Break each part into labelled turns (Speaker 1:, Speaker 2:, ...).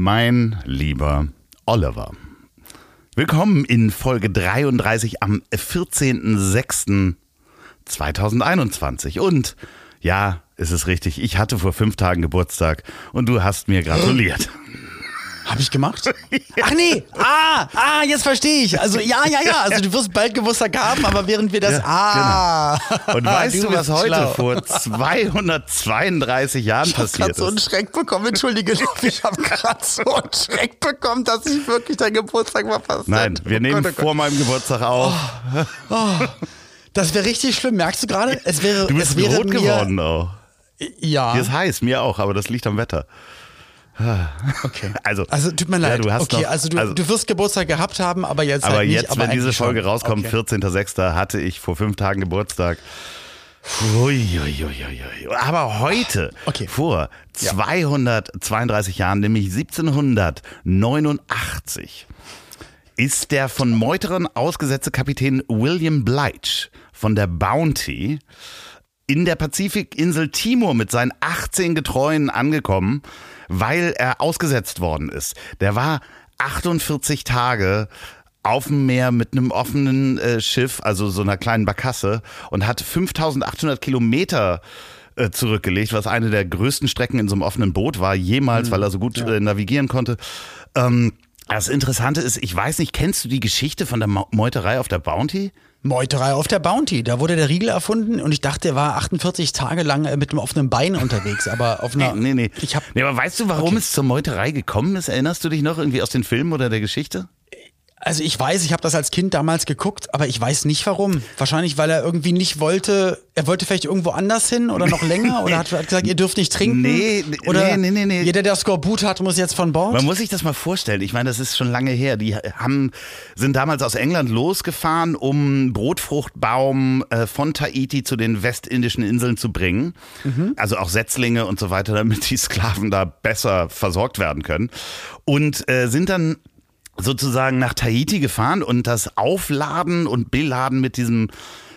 Speaker 1: Mein lieber Oliver. Willkommen in Folge 33 am 14.06.2021. Und ja, es ist richtig, ich hatte vor fünf Tagen Geburtstag und du hast mir gratuliert.
Speaker 2: Hab ich gemacht? Ach nee, ah, ah, jetzt verstehe ich. Also ja, ja, ja, also du wirst bald Geburtstag haben, aber während wir das,
Speaker 1: Ja,
Speaker 2: ah.
Speaker 1: genau. Und weißt du, was
Speaker 2: bist
Speaker 1: heute
Speaker 2: schlau.
Speaker 1: vor 232 Jahren
Speaker 2: Ich
Speaker 1: passiert
Speaker 2: grad so einen
Speaker 1: ist?
Speaker 2: Schreck bekommen, entschuldige, ich habe gerade so einen Schreck bekommen, dass ich wirklich deinen Geburtstag verpasst
Speaker 1: Nein, wir
Speaker 2: Oh
Speaker 1: nehmen
Speaker 2: Gott, oh
Speaker 1: vor meinem Geburtstag auf.
Speaker 2: Gott. Das wäre richtig schlimm, merkst du gerade? Es wäre,
Speaker 1: Du bist
Speaker 2: es wäre
Speaker 1: rot geworden auch.
Speaker 2: Ja.
Speaker 1: Hier ist heiß, mir auch, aber das liegt am Wetter.
Speaker 2: Okay.
Speaker 1: Also,
Speaker 2: Also tut mir
Speaker 1: ja,
Speaker 2: leid.
Speaker 1: du hast
Speaker 2: okay,
Speaker 1: noch-
Speaker 2: also, du,
Speaker 1: also-
Speaker 2: du wirst Geburtstag gehabt haben, aber jetzt
Speaker 1: Aber
Speaker 2: halt nicht.
Speaker 1: jetzt,
Speaker 2: aber
Speaker 1: wenn diese Folge
Speaker 2: schon.
Speaker 1: rauskommt,
Speaker 2: Okay.
Speaker 1: 14.06., hatte ich vor fünf Tagen Geburtstag. Ui, ui, ui, ui, ui. Aber heute,
Speaker 2: Okay.
Speaker 1: vor 232 Jahren, nämlich 1789, ist der von Meuterern ausgesetzte Kapitän William Blige von der Bounty in der Pazifikinsel Timor mit seinen 18 Getreuen angekommen, weil er ausgesetzt worden ist. Der war 48 Tage auf dem Meer mit einem offenen äh, Schiff, also so einer kleinen Barkasse und hat 5800 Kilometer äh, zurückgelegt, was eine der größten Strecken in so einem offenen Boot war jemals, weil er so gut äh, navigieren konnte. Ähm, das Interessante ist, ich weiß nicht, kennst du die Geschichte von der Meuterei auf der Bounty?
Speaker 2: Meuterei auf der Bounty. Da wurde der Riegel erfunden und ich dachte, er war 48 Tage lang äh, mit einem offenen Bein unterwegs, aber auf einer.
Speaker 1: Nee, nee.
Speaker 2: Ich hab,
Speaker 1: nee, aber weißt du, warum
Speaker 2: Okay.
Speaker 1: es zur Meuterei gekommen ist? Erinnerst du dich noch irgendwie aus den Filmen oder der Geschichte?
Speaker 2: Also ich weiß, ich habe das als Kind damals geguckt, aber ich weiß nicht warum. Wahrscheinlich, weil er irgendwie nicht wollte. Er wollte vielleicht irgendwo anders hin oder noch länger oder hat, hat gesagt, ihr dürft nicht trinken.
Speaker 1: Nee, nee,
Speaker 2: oder
Speaker 1: nee, nee, nee.
Speaker 2: Jeder, der Skorbut hat, muss jetzt von Bord.
Speaker 1: Man muss sich das mal vorstellen. Ich meine, das ist schon lange her. Die haben, sind damals aus England losgefahren, um Brotfruchtbaum äh, von Tahiti zu den westindischen Inseln zu bringen. Also auch Setzlinge und so weiter, damit die Sklaven da besser versorgt werden können. Und äh, sind dann sozusagen nach Tahiti gefahren und das Aufladen und Beladen mit diesem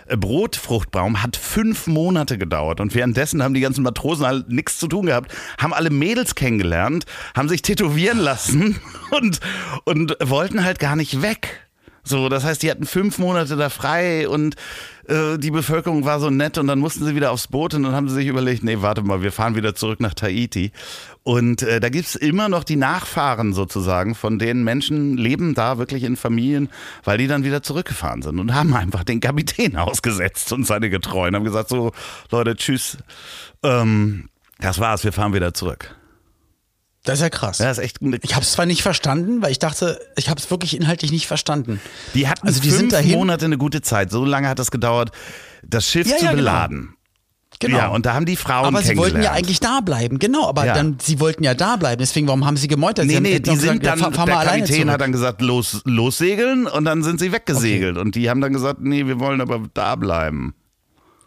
Speaker 1: äh, Brotfruchtbaum hat fünf Monate gedauert und währenddessen haben die ganzen Matrosen halt nichts zu tun gehabt, haben alle Mädels kennengelernt, haben sich tätowieren lassen und, und wollten halt gar nicht weg. So, das heißt, die hatten fünf Monate da frei und äh, die Bevölkerung war so nett und dann mussten sie wieder aufs Boot und dann haben sie sich überlegt, nee, warte mal, wir fahren wieder zurück nach Tahiti. Und äh, da gibt's immer noch die Nachfahren sozusagen von den Menschen, leben da wirklich in Familien, weil die dann wieder zurückgefahren sind und haben einfach den Kapitän ausgesetzt und seine Getreuen haben gesagt, so Leute, tschüss, ähm, das war's, wir fahren wieder zurück.
Speaker 2: Das ist ja krass.
Speaker 1: Ja, das ist echt
Speaker 2: Ich habe es zwar nicht verstanden, weil ich dachte, ich habe es wirklich inhaltlich nicht verstanden.
Speaker 1: Die hatten
Speaker 2: Also die
Speaker 1: fünf Monate eine gute Zeit. So lange hat das gedauert, das Schiff
Speaker 2: Ja,
Speaker 1: zu
Speaker 2: ja, genau.
Speaker 1: beladen.
Speaker 2: Genau.
Speaker 1: Ja, und da haben die Frauen
Speaker 2: aber sie wollten ja eigentlich da bleiben, genau. Aber dann, sie wollten ja da bleiben. Deswegen, warum haben sie gemeutert?
Speaker 1: Nee, nee, die sind
Speaker 2: gesagt,
Speaker 1: dann,
Speaker 2: fahr, fahr
Speaker 1: der Kapitän hat dann gesagt, los, lossegeln und dann sind sie weggesegelt. Und die haben dann gesagt, nee, wir wollen aber da bleiben.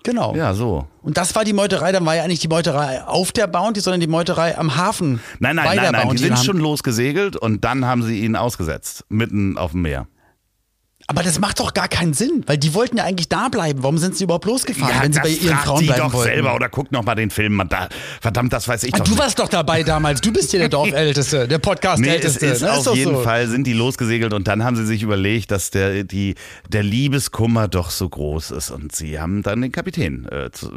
Speaker 2: Genau.
Speaker 1: Ja, so.
Speaker 2: Und das war die Meuterei, dann war ja nicht die Meuterei auf der Bounty, sondern die Meuterei am Hafen.
Speaker 1: Nein, nein,
Speaker 2: bei
Speaker 1: nein,
Speaker 2: der
Speaker 1: nein, die
Speaker 2: Bounty.
Speaker 1: sind
Speaker 2: Haben-
Speaker 1: schon losgesegelt und dann haben sie ihn ausgesetzt, mitten auf dem Meer.
Speaker 2: Aber das macht doch gar keinen Sinn, weil die wollten ja eigentlich da bleiben. Warum sind sie überhaupt losgefahren, wenn sie bei ihren Frauen
Speaker 1: die
Speaker 2: bleiben
Speaker 1: doch
Speaker 2: wollten?
Speaker 1: selber oder guck noch mal den Film. Man, da, verdammt, das weiß ich
Speaker 2: Ah,
Speaker 1: doch
Speaker 2: du
Speaker 1: nicht.
Speaker 2: warst doch dabei damals. Du bist hier der Dorfälteste, der
Speaker 1: Nee, es
Speaker 2: Podcast-Älteste.
Speaker 1: ist
Speaker 2: ne?
Speaker 1: auf jeden
Speaker 2: so.
Speaker 1: Fall sind die losgesegelt und dann haben sie sich überlegt, dass der, die, der Liebeskummer doch so groß ist und sie haben dann den Kapitän. Äh, zu,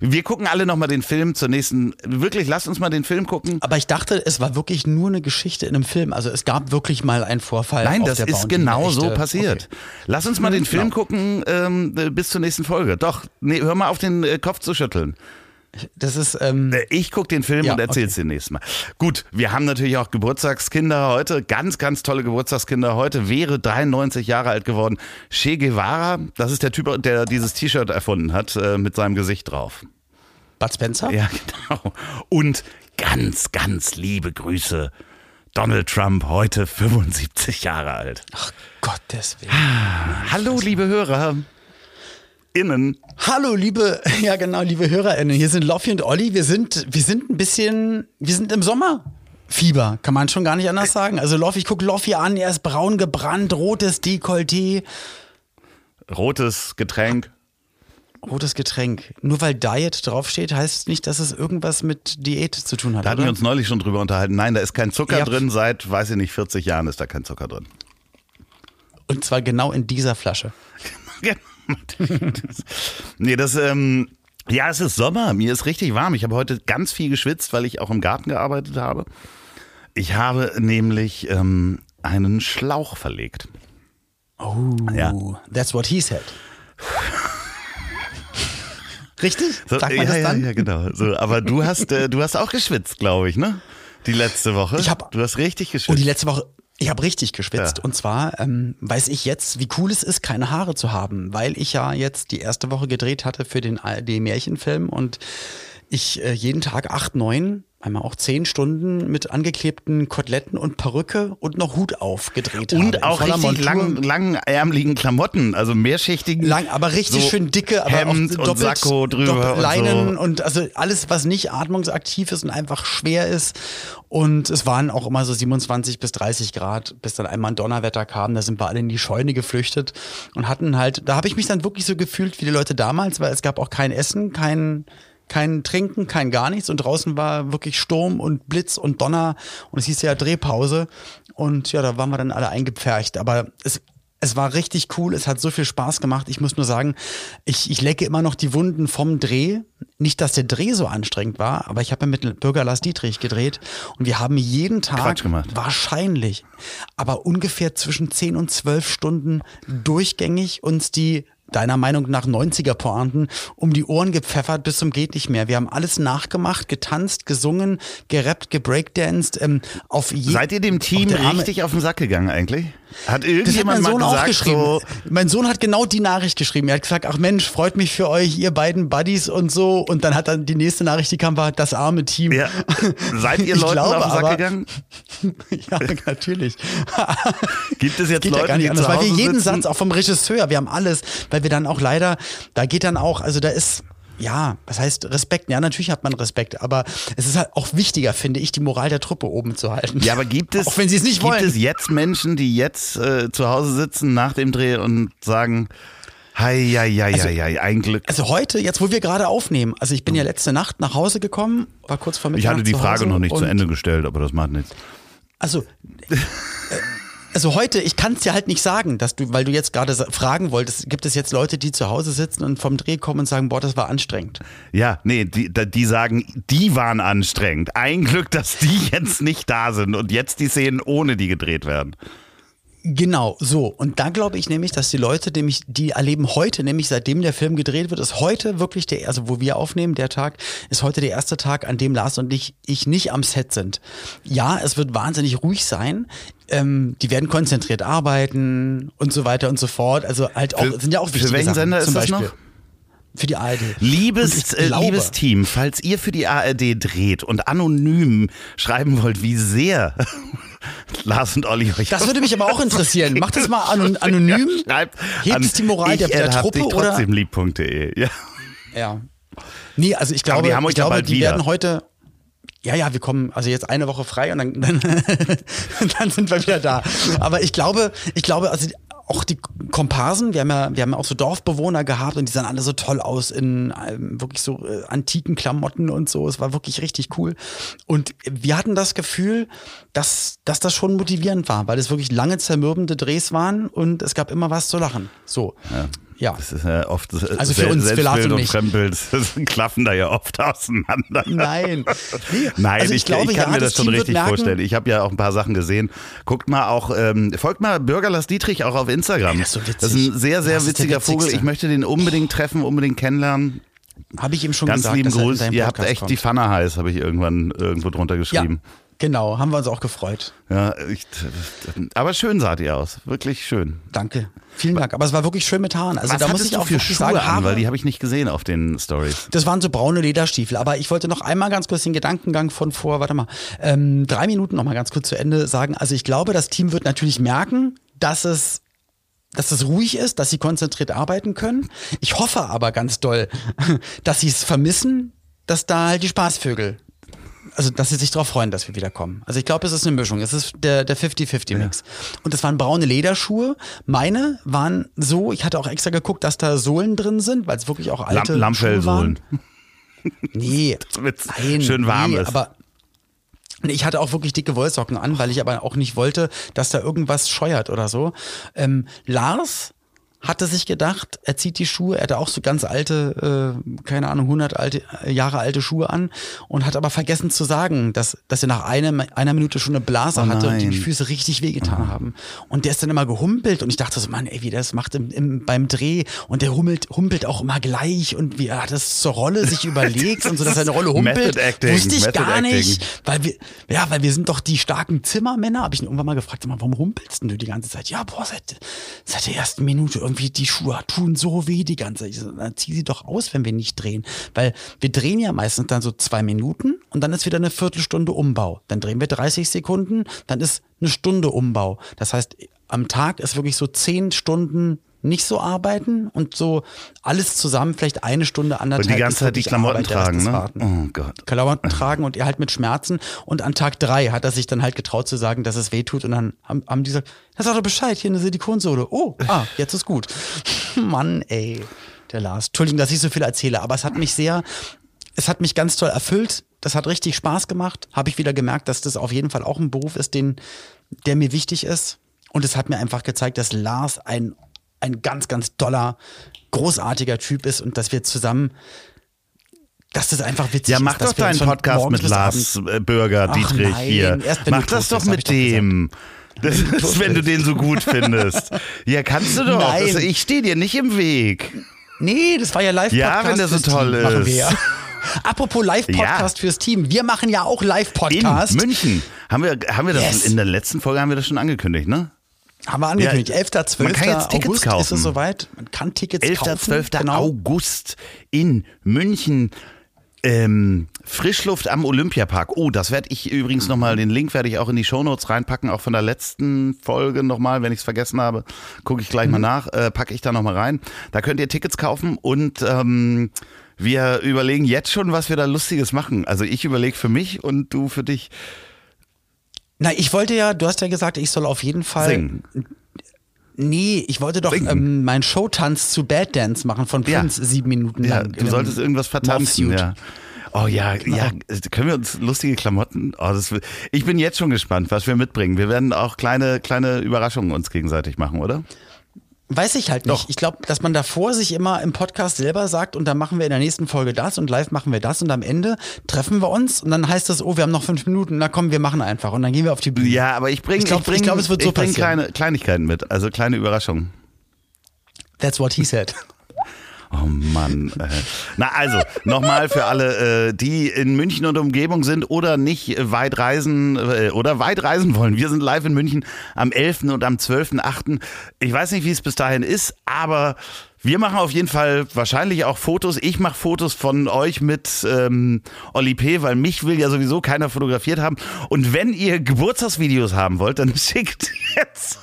Speaker 1: wir gucken alle nochmal den Film zur nächsten, wirklich, lasst uns mal den Film gucken.
Speaker 2: Aber ich dachte, es war wirklich nur eine Geschichte in einem Film. Also es gab wirklich mal einen Vorfall.
Speaker 1: Nein, das ist genau so
Speaker 2: echte-
Speaker 1: passiert.
Speaker 2: Okay.
Speaker 1: Lass uns mal den Film
Speaker 2: genau.
Speaker 1: gucken ähm, äh, bis zur nächsten Folge. Doch, nee, hör mal auf den äh, Kopf zu schütteln.
Speaker 2: Das ist, ähm,
Speaker 1: Äh, Ich gucke den Film
Speaker 2: Ja,
Speaker 1: und erzähl's dir nächstes Mal. Gut, wir haben natürlich auch Geburtstagskinder heute, ganz, ganz tolle Geburtstagskinder heute. Wäre 93 Jahre alt geworden. Che Guevara, das ist der Typ, der dieses T-Shirt erfunden hat, äh, mit seinem Gesicht drauf.
Speaker 2: Bud Spencer?
Speaker 1: Ja, genau. Und ganz, ganz liebe Grüße. Donald Trump, heute 75 Jahre alt.
Speaker 2: Ach Gottes Willen.
Speaker 1: Hallo, liebe Hörer. Innen.
Speaker 2: Hallo, liebe, ja genau, liebe HörerInnen. Hier sind Loffi und Olli. Wir sind, wir sind ein bisschen, wir sind im Sommerfieber, kann man schon gar nicht anders sagen. Also Loffi, ich gucke Loffi an, er ist braun gebrannt, rotes Dekolleté.
Speaker 1: Rotes Getränk.
Speaker 2: Rotes Getränk. Nur weil Diet draufsteht, heißt nicht, dass es irgendwas mit Diät zu tun hat.
Speaker 1: Da hatten
Speaker 2: oder?
Speaker 1: wir uns neulich schon drüber unterhalten. Nein, da ist kein Zucker
Speaker 2: Ja.
Speaker 1: drin. Seit, weiß ich nicht, 40 Jahren ist da kein Zucker drin.
Speaker 2: Und zwar genau in dieser Flasche.
Speaker 1: nee, das, ähm, ja, es ist Sommer. Mir ist richtig warm. Ich habe heute ganz viel geschwitzt, weil ich auch im Garten gearbeitet habe. Ich habe nämlich ähm, einen Schlauch verlegt.
Speaker 2: Oh,
Speaker 1: Ja.
Speaker 2: that's what he said. Richtig?
Speaker 1: So,
Speaker 2: Sagt man
Speaker 1: ja,
Speaker 2: das dann?
Speaker 1: ja, ja, genau. So, aber du hast, äh, du hast auch geschwitzt, glaube ich, ne? Die letzte Woche.
Speaker 2: Ich hab-
Speaker 1: du hast richtig
Speaker 2: Und
Speaker 1: geschwitzt.
Speaker 2: die letzte Woche, ich habe richtig geschwitzt.
Speaker 1: Ja.
Speaker 2: Und zwar ähm, weiß ich jetzt, wie cool es ist, keine Haare zu haben, weil ich ja jetzt die erste Woche gedreht hatte für den ARD-Märchenfilm und ich äh, jeden Tag acht, neun, einmal auch zehn Stunden mit angeklebten Koteletten und Perücke und noch Hut auf gedreht habe.
Speaker 1: Und
Speaker 2: in
Speaker 1: auch richtig lang, langärmeligen Klamotten, also mehrschichtigen.
Speaker 2: Lang, aber richtig
Speaker 1: so
Speaker 2: schön dicke, aber
Speaker 1: Hemd
Speaker 2: auch
Speaker 1: und
Speaker 2: doppelt,
Speaker 1: Sakko drüber und
Speaker 2: Leinen
Speaker 1: so.
Speaker 2: und also alles, was nicht atmungsaktiv ist und einfach schwer ist. Und es waren auch immer so 27 bis 30 Grad, bis dann einmal ein Donnerwetter kam. Da sind wir alle in die Scheune geflüchtet und hatten halt, da habe ich mich dann wirklich so gefühlt wie die Leute damals, weil es gab auch kein Essen, kein kein Trinken, kein gar nichts. Und draußen war wirklich Sturm und Blitz und Donner. Und es hieß ja Drehpause. Und ja, da waren wir dann alle eingepfercht, aber es es war richtig cool, es hat so viel Spaß gemacht. Ich muss nur sagen, ich, ich lecke immer noch die Wunden vom Dreh. Nicht, dass der Dreh so anstrengend war, aber ich habe ja mit Bürger Lars Dietrich gedreht. Und wir haben jeden Tag wahrscheinlich, aber ungefähr zwischen 10 und 12 Stunden durchgängig uns die deiner Meinung nach 90er Pointen um die Ohren gepfeffert bis zum geht nicht mehr. Wir haben alles nachgemacht, getanzt, gesungen, gerappt, gebreakdanced, ähm, auf je
Speaker 1: Seid ihr dem Team
Speaker 2: auf
Speaker 1: richtig auf den Sack gegangen eigentlich? Hat
Speaker 2: das hat
Speaker 1: irgendjemand
Speaker 2: mein Sohn
Speaker 1: mal
Speaker 2: auch
Speaker 1: gesagt,
Speaker 2: geschrieben.
Speaker 1: so,
Speaker 2: Mein Sohn hat genau die Nachricht geschrieben. Er hat gesagt, ach Mensch, freut mich für euch, ihr beiden Buddies und so. Und dann hat dann die nächste Nachricht, die kam, war das arme Team.
Speaker 1: ja, seid ihr Leuten
Speaker 2: glaube
Speaker 1: auf den Sack
Speaker 2: aber-
Speaker 1: gegangen?
Speaker 2: ja natürlich.
Speaker 1: Gibt es jetzt
Speaker 2: geht
Speaker 1: Leute,
Speaker 2: ja gar nicht anders, weil wir jeden
Speaker 1: sitzen?
Speaker 2: Satz, auch vom Regisseur, wir haben alles, weil wir dann auch leider, da geht dann auch, also da ist, ja, was heißt Respekt? Ja, natürlich hat man Respekt, aber es ist halt auch wichtiger, finde ich, die Moral der Truppe oben zu halten.
Speaker 1: Ja, aber gibt es,
Speaker 2: Auch wenn sie es nicht
Speaker 1: gibt
Speaker 2: wollen.
Speaker 1: es jetzt Menschen, die jetzt äh, zu Hause sitzen nach dem Dreh und sagen, hei, hei, hei,
Speaker 2: Also-
Speaker 1: hei, ein Glück.
Speaker 2: Also heute, jetzt wo wir gerade aufnehmen, also ich bin ja letzte Nacht nach Hause gekommen, war kurz vor
Speaker 1: Ich
Speaker 2: Mitternacht
Speaker 1: hatte die Frage noch nicht zu Ende gestellt, aber das macht nichts.
Speaker 2: Also, äh, also heute, ich kann es dir halt nicht sagen, dass du, weil du jetzt gerade fragen wolltest, gibt es jetzt Leute, die zu Hause sitzen und vom Dreh kommen und sagen, boah, das war anstrengend.
Speaker 1: Ja, nee, die, die sagen, die waren anstrengend. Ein Glück, dass die jetzt nicht da sind und jetzt die Szenen ohne die gedreht werden.
Speaker 2: Genau, so. Und da glaube ich nämlich, dass die Leute, nämlich, die erleben heute, nämlich seitdem der Film gedreht wird, ist heute wirklich der, also wo wir aufnehmen, der Tag, ist heute der erste Tag, an dem Lars und ich, ich nicht am Set sind. Ja, es wird wahnsinnig ruhig sein. Ähm, die werden konzentriert arbeiten und so weiter und so fort. Also halt auch,
Speaker 1: Für-
Speaker 2: sind ja auch
Speaker 1: für
Speaker 2: wichtige
Speaker 1: welchen
Speaker 2: Sachen,
Speaker 1: Sender ist das
Speaker 2: Beispiel.
Speaker 1: noch?
Speaker 2: Für die ARD.
Speaker 1: Liebes, äh,
Speaker 2: glaube-
Speaker 1: liebes Team, falls ihr für die ARD dreht und anonym schreiben wollt, wie sehr Lars und Olli euch
Speaker 2: Das würde mich aber auch interessieren. Macht das mal anon anonym.
Speaker 1: Schreibt
Speaker 2: Hebt
Speaker 1: an
Speaker 2: es die Moral der, der Truppe oder?
Speaker 1: trotzdem lieb.de. Ja.
Speaker 2: Ja. Nee, also ich glaube,
Speaker 1: die haben euch
Speaker 2: ich
Speaker 1: ja
Speaker 2: glaube,
Speaker 1: bald
Speaker 2: die
Speaker 1: wieder.
Speaker 2: werden heute. Ja, ja, wir kommen also jetzt eine Woche frei und dann, dann, dann sind wir wieder da. Aber ich glaube, ich glaube, also auch die Komparsen, wir haben ja, wir haben ja auch so Dorfbewohner gehabt und die sahen alle so toll aus in ähm, wirklich so äh, antiken Klamotten und so. Es war wirklich richtig cool. Und wir hatten das Gefühl, dass, dass das schon motivierend war, weil es wirklich lange zermürbende Drehs waren und es gab immer was zu lachen. So. Ja.
Speaker 1: Das ist ja oft
Speaker 2: Also für uns,
Speaker 1: Selbstbild
Speaker 2: und mich.
Speaker 1: Fremdbild das klaffen da ja oft auseinander.
Speaker 2: Nein. Nee,
Speaker 1: Nein,
Speaker 2: also
Speaker 1: ich, ich kann
Speaker 2: ja,
Speaker 1: mir das schon
Speaker 2: Team wird
Speaker 1: richtig vorstellen. Ich habe ja auch ein paar Sachen gesehen. Guckt mal auch, ähm, folgt mal Bürger Lars Dietrich auch auf Instagram.
Speaker 2: Ey, das ist so.
Speaker 1: Das ist ein sehr, sehr
Speaker 2: Das
Speaker 1: witziger Vogel. Ich möchte den unbedingt treffen, unbedingt kennenlernen.
Speaker 2: Habe ich ihm schon
Speaker 1: Ganz
Speaker 2: gesagt.
Speaker 1: lieben
Speaker 2: er in
Speaker 1: Gruß. Ihr habt echt
Speaker 2: kommt.
Speaker 1: die Pfanne heiß, habe ich irgendwann irgendwo drunter
Speaker 2: Ja,
Speaker 1: geschrieben.
Speaker 2: Genau. Haben wir uns auch gefreut.
Speaker 1: Ja, ich, aber schön saht ihr aus. Wirklich schön.
Speaker 2: Danke. Vielen Dank. Aber es war wirklich schön mit Haaren. Also
Speaker 1: Was
Speaker 2: da muss ich auch
Speaker 1: für Schuhe
Speaker 2: sagen,
Speaker 1: an?
Speaker 2: Haare,
Speaker 1: Weil die habe ich nicht gesehen auf den Stories.
Speaker 2: Das waren so braune Lederstiefel. Aber ich wollte noch einmal ganz kurz den Gedankengang von vor, warte mal, ähm, drei Minuten noch mal ganz kurz zu Ende sagen. Also ich glaube, das Team wird natürlich merken, dass es dass es ruhig ist, dass sie konzentriert arbeiten können. Ich hoffe aber ganz doll, dass sie es vermissen, dass da halt die Spaßvögel, also dass sie sich darauf freuen, dass wir wiederkommen. Also ich glaube, es ist eine Mischung. Es ist der, der 50-50-Mix. Und das waren braune Lederschuhe. Meine waren so, ich hatte auch extra geguckt, dass da Sohlen drin sind, weil es wirklich auch alte
Speaker 1: Lamp
Speaker 2: Schuhe waren. Nee, nein,
Speaker 1: schön warm
Speaker 2: nee,
Speaker 1: ist.
Speaker 2: aber ich hatte auch wirklich dicke Wollsocken an, weil ich aber auch nicht wollte, dass da irgendwas scheuert oder so. Ähm, Lars hatte sich gedacht, er zieht die Schuhe, er hatte auch so ganz alte, äh, keine Ahnung, 100 alte, äh, Jahre alte Schuhe an und hat aber vergessen zu sagen, dass, dass er nach einem, einer Minute schon eine Blase
Speaker 1: Oh
Speaker 2: hatte und die Füße richtig wehgetan haben. Und der ist dann immer gehumpelt und ich dachte so, Mann, ey, wie der das macht im, im, beim Dreh und der hummelt, humpelt auch immer gleich und wie er das zur Rolle sich überlegt und so, dass er eine Rolle humpelt.
Speaker 1: Acting,
Speaker 2: Wusste ich
Speaker 1: Method
Speaker 2: gar
Speaker 1: Acting.
Speaker 2: nicht, weil wir, ja, weil wir sind doch die starken Zimmermänner. Habe ich ihn irgendwann mal gefragt, warum humpelst denn du die ganze Zeit? Ja, boah, seit, seit der ersten Minute irgendwie die Schuhe tun so weh die ganze Zeit. Dann zieh sie doch aus, wenn wir nicht drehen. Weil wir drehen ja meistens dann so zwei Minuten und dann ist wieder eine Viertelstunde Umbau. Dann drehen wir 30 Sekunden, dann ist eine Stunde Umbau. Das heißt, am Tag ist wirklich so zehn Stunden nicht so arbeiten und so alles zusammen vielleicht eine Stunde, anderthalb.
Speaker 1: Und die ganze
Speaker 2: ist
Speaker 1: Zeit die Klamotten
Speaker 2: Arbeit,
Speaker 1: tragen,
Speaker 2: ist
Speaker 1: ne?
Speaker 2: Warten.
Speaker 1: Oh Gott.
Speaker 2: Klamotten tragen und er halt mit Schmerzen. Und an Tag drei hat er sich dann halt getraut zu sagen, dass es weh tut. Und dann haben, haben die gesagt, das sagt er Bescheid, hier eine Silikonsohle. Oh, ah, jetzt ist gut. Mann, ey, der Lars. Entschuldigung, dass ich so viel erzähle, aber es hat mich sehr, es hat mich ganz toll erfüllt. Das hat richtig Spaß gemacht. Habe ich wieder gemerkt, dass das auf jeden Fall auch ein Beruf ist, den, der mir wichtig ist. Und es hat mir einfach gezeigt, dass Lars ein, ein ganz, ganz toller, großartiger Typ ist und dass wir zusammen, dass das einfach witzig
Speaker 1: Ja,
Speaker 2: ist.
Speaker 1: mach
Speaker 2: dass
Speaker 1: doch
Speaker 2: wir
Speaker 1: deinen Podcast mit Lars äh, Bürger,
Speaker 2: Ach
Speaker 1: Dietrich
Speaker 2: nein,
Speaker 1: hier.
Speaker 2: erst
Speaker 1: Mach das doch
Speaker 2: bist,
Speaker 1: mit dem. Das ist, wenn du den so gut findest. Ja, kannst du doch.
Speaker 2: Nein.
Speaker 1: Ich stehe dir nicht im Weg.
Speaker 2: Nee, das war ja Live-Podcast.
Speaker 1: Ja, wenn der so
Speaker 2: Team,
Speaker 1: toll ist.
Speaker 2: ja. Apropos Live-Podcast
Speaker 1: Ja.
Speaker 2: fürs Team. Wir machen ja auch
Speaker 1: In
Speaker 2: Live-Podcast.
Speaker 1: München. Haben wir, haben wir das
Speaker 2: Yes.
Speaker 1: in der letzten Folge haben wir das schon angekündigt, ne?
Speaker 2: Haben wir angekündigt.
Speaker 1: Ja,
Speaker 2: 11. 12.
Speaker 1: man kann jetzt Tickets
Speaker 2: August ist
Speaker 1: kaufen.
Speaker 2: es soweit. Man kann Tickets
Speaker 1: 11.
Speaker 2: kaufen.
Speaker 1: 12.
Speaker 2: Genau.
Speaker 1: August in München. Ähm, Frischluft am Olympiapark. Oh, das werde ich übrigens nochmal, den Link werde ich auch in die Shownotes reinpacken, auch von der letzten Folge nochmal, wenn ich es vergessen habe, gucke ich gleich mal nach, äh, packe ich da nochmal rein. Da könnt ihr Tickets kaufen und ähm, wir überlegen jetzt schon, was wir da Lustiges machen. Also ich überlege für mich und du für dich
Speaker 2: Na, ich wollte ja, du hast ja gesagt, ich soll auf jeden Fall.
Speaker 1: singen.
Speaker 2: Nee, ich wollte doch
Speaker 1: Singen.
Speaker 2: ähm, meinen Showtanz zu Bad Dance machen von
Speaker 1: Ja.
Speaker 2: Prince sieben Minuten
Speaker 1: Ja,
Speaker 2: lang.
Speaker 1: du solltest irgendwas vertanzen.
Speaker 2: Morphsuit.
Speaker 1: Ja. Oh ja, ja, können wir uns lustige Klamotten? Oh, das, ich bin jetzt schon gespannt, was wir mitbringen. Wir werden auch kleine, kleine Überraschungen uns gegenseitig machen, oder?
Speaker 2: Weiß ich halt nicht.
Speaker 1: Doch.
Speaker 2: Ich glaube, dass man davor sich immer im Podcast selber sagt und dann machen wir in der nächsten Folge das und live machen wir das und am Ende treffen wir uns und dann heißt es, oh, wir haben noch fünf Minuten, na komm, wir machen einfach und dann gehen wir auf die Bühne.
Speaker 1: Ja, aber ich bringe
Speaker 2: Ich glaub-
Speaker 1: ich bring,
Speaker 2: ich glaub, es wird so
Speaker 1: ich bring
Speaker 2: passieren.
Speaker 1: kleine Kleinigkeiten mit, also kleine Überraschungen.
Speaker 2: That's what he said.
Speaker 1: Oh Mann. Äh. Na also, nochmal für alle, äh, die in München und Umgebung sind oder nicht weit reisen äh, oder weit reisen wollen. Wir sind live in München am 11. und am 12.8. Ich weiß nicht, wie es bis dahin ist, aber wir machen auf jeden Fall wahrscheinlich auch Fotos. Ich mache Fotos von euch mit ähm, Oli P., weil mich will ja sowieso keiner fotografiert haben. Und wenn ihr Geburtstagsvideos haben wollt, dann schickt jetzt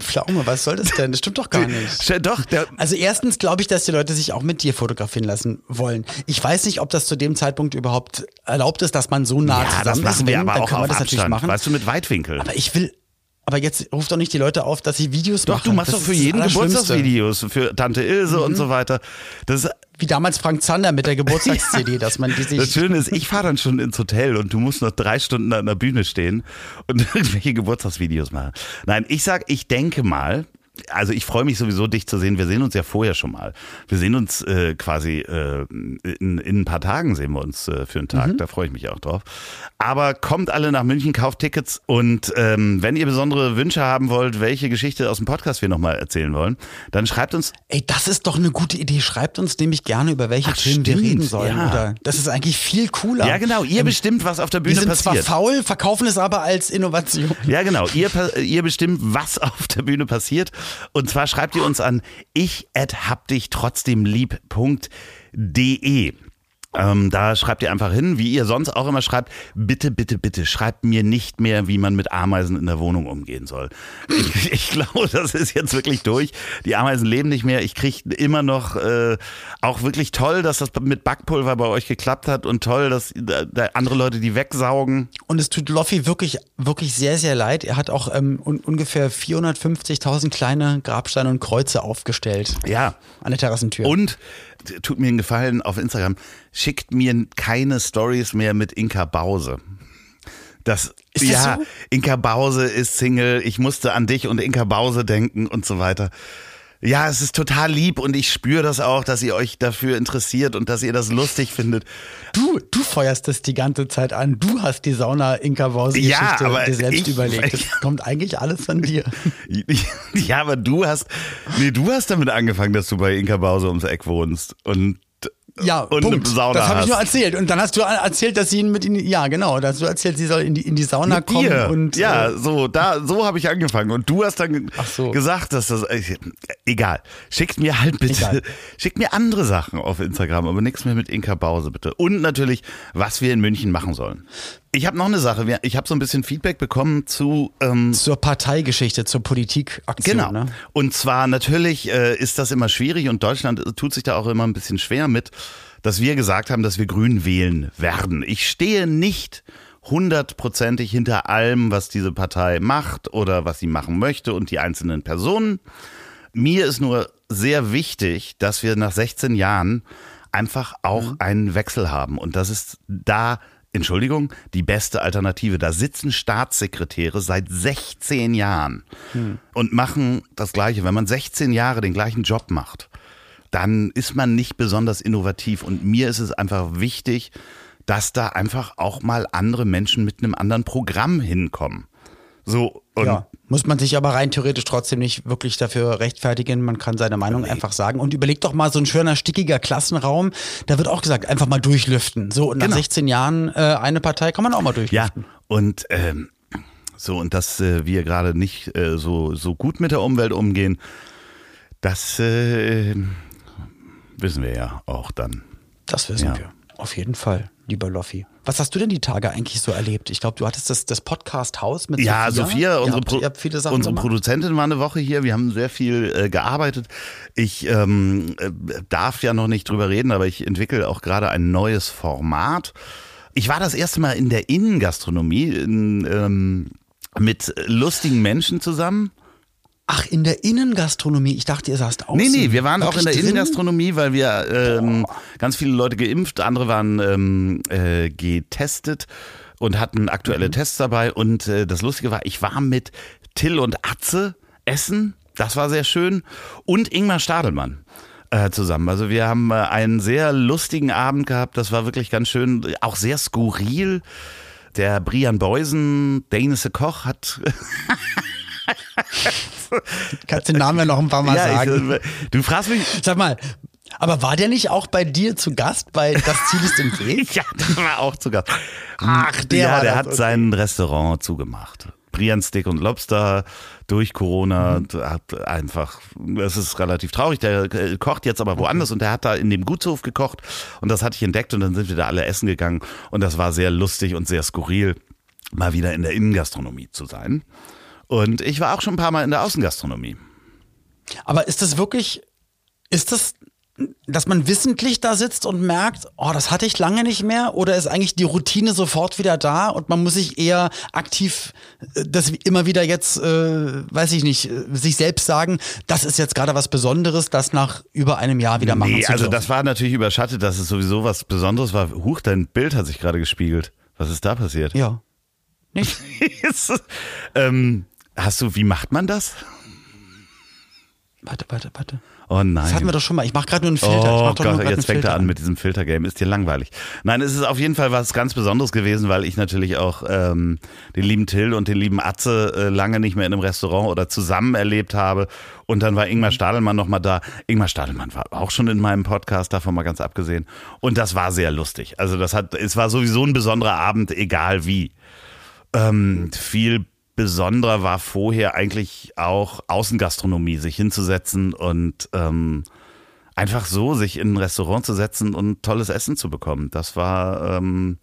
Speaker 2: Pflaume, was soll das denn? Das stimmt doch gar nicht.
Speaker 1: Doch, der,
Speaker 2: Also erstens glaube ich, dass die Leute sich auch mit dir fotografieren lassen wollen. Ich weiß nicht, ob das zu dem Zeitpunkt überhaupt erlaubt ist, dass man so nah
Speaker 1: Ja,
Speaker 2: zusammen
Speaker 1: das
Speaker 2: ist.
Speaker 1: machen wir
Speaker 2: Wenn,
Speaker 1: aber
Speaker 2: dann
Speaker 1: auch
Speaker 2: können wir
Speaker 1: auf
Speaker 2: das natürlich
Speaker 1: Abstand.
Speaker 2: machen.
Speaker 1: Weißt du, mit Weitwinkel.
Speaker 2: Aber ich will, aber jetzt ruft doch nicht die Leute auf, dass sie Videos
Speaker 1: Doch,
Speaker 2: machen.
Speaker 1: du machst
Speaker 2: Das
Speaker 1: doch für
Speaker 2: ist
Speaker 1: jeden. Geburtstagsvideos, für Tante Ilse und so weiter. Das,
Speaker 2: Wie damals Frank Zander mit der Geburtstags-CD, dass man die sich...
Speaker 1: das Schöne ist, ich fahre dann schon ins Hotel und du musst noch drei Stunden an der Bühne stehen und irgendwelche Geburtstagsvideos machen. Nein, ich sag, ich denke mal, also ich freue mich sowieso, dich zu sehen. Wir sehen uns ja vorher schon mal. Wir sehen uns äh, quasi äh, in, in ein paar Tagen sehen wir uns äh, für einen Tag. Mhm. Da freue ich mich auch drauf. Aber kommt alle nach München, kauft Tickets und ähm, wenn ihr besondere Wünsche haben wollt, welche Geschichte aus dem Podcast wir nochmal erzählen wollen, dann schreibt uns.
Speaker 2: Ey, das ist doch eine gute Idee. Schreibt uns nämlich gerne, über welche Ach, Themen wir reden sollen. Ja. Oder das ist eigentlich viel cooler.
Speaker 1: Ja, genau. Ihr ähm, bestimmt, was auf der Bühne passiert. Wir sind
Speaker 2: zwar faul, verkaufen es aber als Innovation.
Speaker 1: Ja, genau. Ihr, ihr bestimmt, was auf der Bühne passiert. Und zwar schreibt ihr uns an ich hab dich trotzdem lieb.de. Ähm, da schreibt ihr einfach hin, wie ihr sonst auch immer schreibt, bitte, bitte, bitte, schreibt mir nicht mehr, wie man mit Ameisen in der Wohnung umgehen soll. Ich, ich glaube, das ist jetzt wirklich durch. Die Ameisen leben nicht mehr. Ich kriege immer noch äh, auch wirklich toll, dass das mit Backpulver bei euch geklappt hat und toll, dass äh, andere Leute die wegsaugen.
Speaker 2: Und es tut Loffi wirklich, wirklich sehr, sehr leid. Er hat auch ähm, un ungefähr 450.000 kleine Grabsteine und Kreuze aufgestellt.
Speaker 1: Ja.
Speaker 2: An der Terrassentür.
Speaker 1: Und tut mir einen Gefallen auf Instagram, schickt mir keine Stories mehr mit Inka Bause. Das, ist das ja, so? Inka Bause ist Single, ich musste an dich und Inka Bause denken und so weiter. Ja, es ist total lieb und ich spüre das auch, dass ihr euch dafür interessiert und dass ihr das lustig findet.
Speaker 2: Du, du feuerst das die ganze Zeit an. Du hast die Sauna Inka Bause ja, aber dir selbst ich, überlegt. Das kommt eigentlich alles von dir.
Speaker 1: Ja, aber du hast, nee, du hast damit angefangen, dass du bei Inka Bause ums Eck wohnst und
Speaker 2: ja, und Punkt.
Speaker 1: Sauna
Speaker 2: das habe ich nur erzählt. Und dann hast du erzählt, dass sie ihn mit in ja genau, dass du erzählt, sie soll in die, in die Sauna mit kommen. Dir. Und,
Speaker 1: ja, äh, so, da, so habe ich angefangen. Und du hast dann so. gesagt, dass das, äh, egal. Schickt mir halt bitte, egal. schickt mir andere Sachen auf Instagram, aber nichts mehr mit Inka Bause, bitte. Und natürlich, was wir in München machen sollen. Ich habe noch eine Sache. Ich habe so ein bisschen Feedback bekommen zu
Speaker 2: ähm, zur Parteigeschichte, zur Politikaktion.
Speaker 1: Genau.
Speaker 2: Ne?
Speaker 1: Und zwar natürlich äh, ist das immer schwierig und Deutschland tut sich da auch immer ein bisschen schwer mit, dass wir gesagt haben, dass wir Grün wählen werden. Ich stehe nicht hundertprozentig hinter allem, was diese Partei macht oder was sie machen möchte und die einzelnen Personen. Mir ist nur sehr wichtig, dass wir nach 16 Jahren einfach auch mhm. einen Wechsel haben. Und das ist da Entschuldigung, die beste Alternative. Da sitzen Staatssekretäre seit 16 Jahren hm. und machen das Gleiche. Wenn man 16 Jahre den gleichen Job macht, dann ist man nicht besonders innovativ. Und mir ist es einfach wichtig, dass da einfach auch mal andere Menschen mit einem anderen Programm hinkommen. So,
Speaker 2: und ja, muss man sich aber rein theoretisch trotzdem nicht wirklich dafür rechtfertigen. Man kann seine Meinung nee. einfach sagen. Und überleg doch mal so ein schöner, stickiger Klassenraum. Da wird auch gesagt, einfach mal durchlüften. So, und nach genau. 16 Jahren äh, eine Partei kann man auch mal durchlüften.
Speaker 1: Ja, und ähm, so, und dass äh, wir gerade nicht äh, so, so gut mit der Umwelt umgehen, das äh, wissen wir ja auch dann.
Speaker 2: Das wissen ja. wir. Auf jeden Fall, lieber Loffi. Was hast du denn die Tage eigentlich so erlebt? Ich glaube, du hattest das, das Podcast-Haus mit
Speaker 1: ja, Sophia. Sophia, unsere,
Speaker 2: habt,
Speaker 1: Pro unsere Produzentin war eine Woche hier. Wir haben sehr viel äh, gearbeitet. Ich ähm, äh, darf ja noch nicht drüber reden, aber ich entwickle auch gerade ein neues Format. Ich war das erste Mal in der Innengastronomie in, ähm, mit lustigen Menschen zusammen.
Speaker 2: Ach, in der Innengastronomie. Ich dachte, ihr saßt
Speaker 1: auch. Nee, nee, wir waren auch in der drin? Innengastronomie, weil wir ähm, ganz viele Leute geimpft, andere waren ähm, äh, getestet und hatten aktuelle mhm. Tests dabei. Und äh, das Lustige war, ich war mit Till und Atze essen. Das war sehr schön. Und Ingmar Stadelmann äh, zusammen. Also wir haben äh, einen sehr lustigen Abend gehabt. Das war wirklich ganz schön, auch sehr skurril. Der Brian Beusen, Dänese Koch, hat
Speaker 2: Kannst den Namen ja noch ein paar Mal ja, sagen.
Speaker 1: Ich, du fragst mich.
Speaker 2: Sag mal, aber war der nicht auch bei dir zu Gast bei Das Ziel ist im Weg?
Speaker 1: ja, der war auch zu Gast. Ach, der, ja, der hat okay. sein Restaurant zugemacht. Brian Stick und Lobster durch Corona mhm. hat einfach, das ist relativ traurig, der äh, kocht jetzt aber woanders okay. und der hat da in dem Gutshof gekocht und das hatte ich entdeckt und dann sind wir da alle essen gegangen und das war sehr lustig und sehr skurril, mal wieder in der Innengastronomie zu sein. Und ich war auch schon ein paar Mal in der Außengastronomie.
Speaker 2: Aber ist das wirklich, ist das, dass man wissentlich da sitzt und merkt, oh, das hatte ich lange nicht mehr? Oder ist eigentlich die Routine sofort wieder da und man muss sich eher aktiv äh, das immer wieder jetzt, äh, weiß ich nicht, äh, sich selbst sagen, das ist jetzt gerade was Besonderes, das nach über einem Jahr wieder machen nee, zu
Speaker 1: also das war natürlich überschattet, dass es sowieso was Besonderes war. Huch, dein Bild hat sich gerade gespiegelt. Was ist da passiert?
Speaker 2: Ja. Nicht?
Speaker 1: ähm, Hast du, wie macht man das?
Speaker 2: Warte, warte, warte.
Speaker 1: Oh nein.
Speaker 2: Das hatten wir doch schon mal. Ich mache gerade nur einen Filter.
Speaker 1: Oh Gott, jetzt fängt er
Speaker 2: Filter
Speaker 1: an mit diesem Filtergame. Ist dir langweilig? Nein, es ist auf jeden Fall was ganz Besonderes gewesen, weil ich natürlich auch ähm, den lieben Till und den lieben Atze äh, lange nicht mehr in einem Restaurant oder zusammen erlebt habe. Und dann war Ingmar Stadelmann noch mal da. Ingmar Stadelmann war auch schon in meinem Podcast, davon mal ganz abgesehen. Und das war sehr lustig. Also das hat, es war sowieso ein besonderer Abend, egal wie. Ähm, viel besonderer war vorher eigentlich auch Außengastronomie, sich hinzusetzen und ähm, einfach so sich in ein Restaurant zu setzen und tolles Essen zu bekommen. Das war ähm,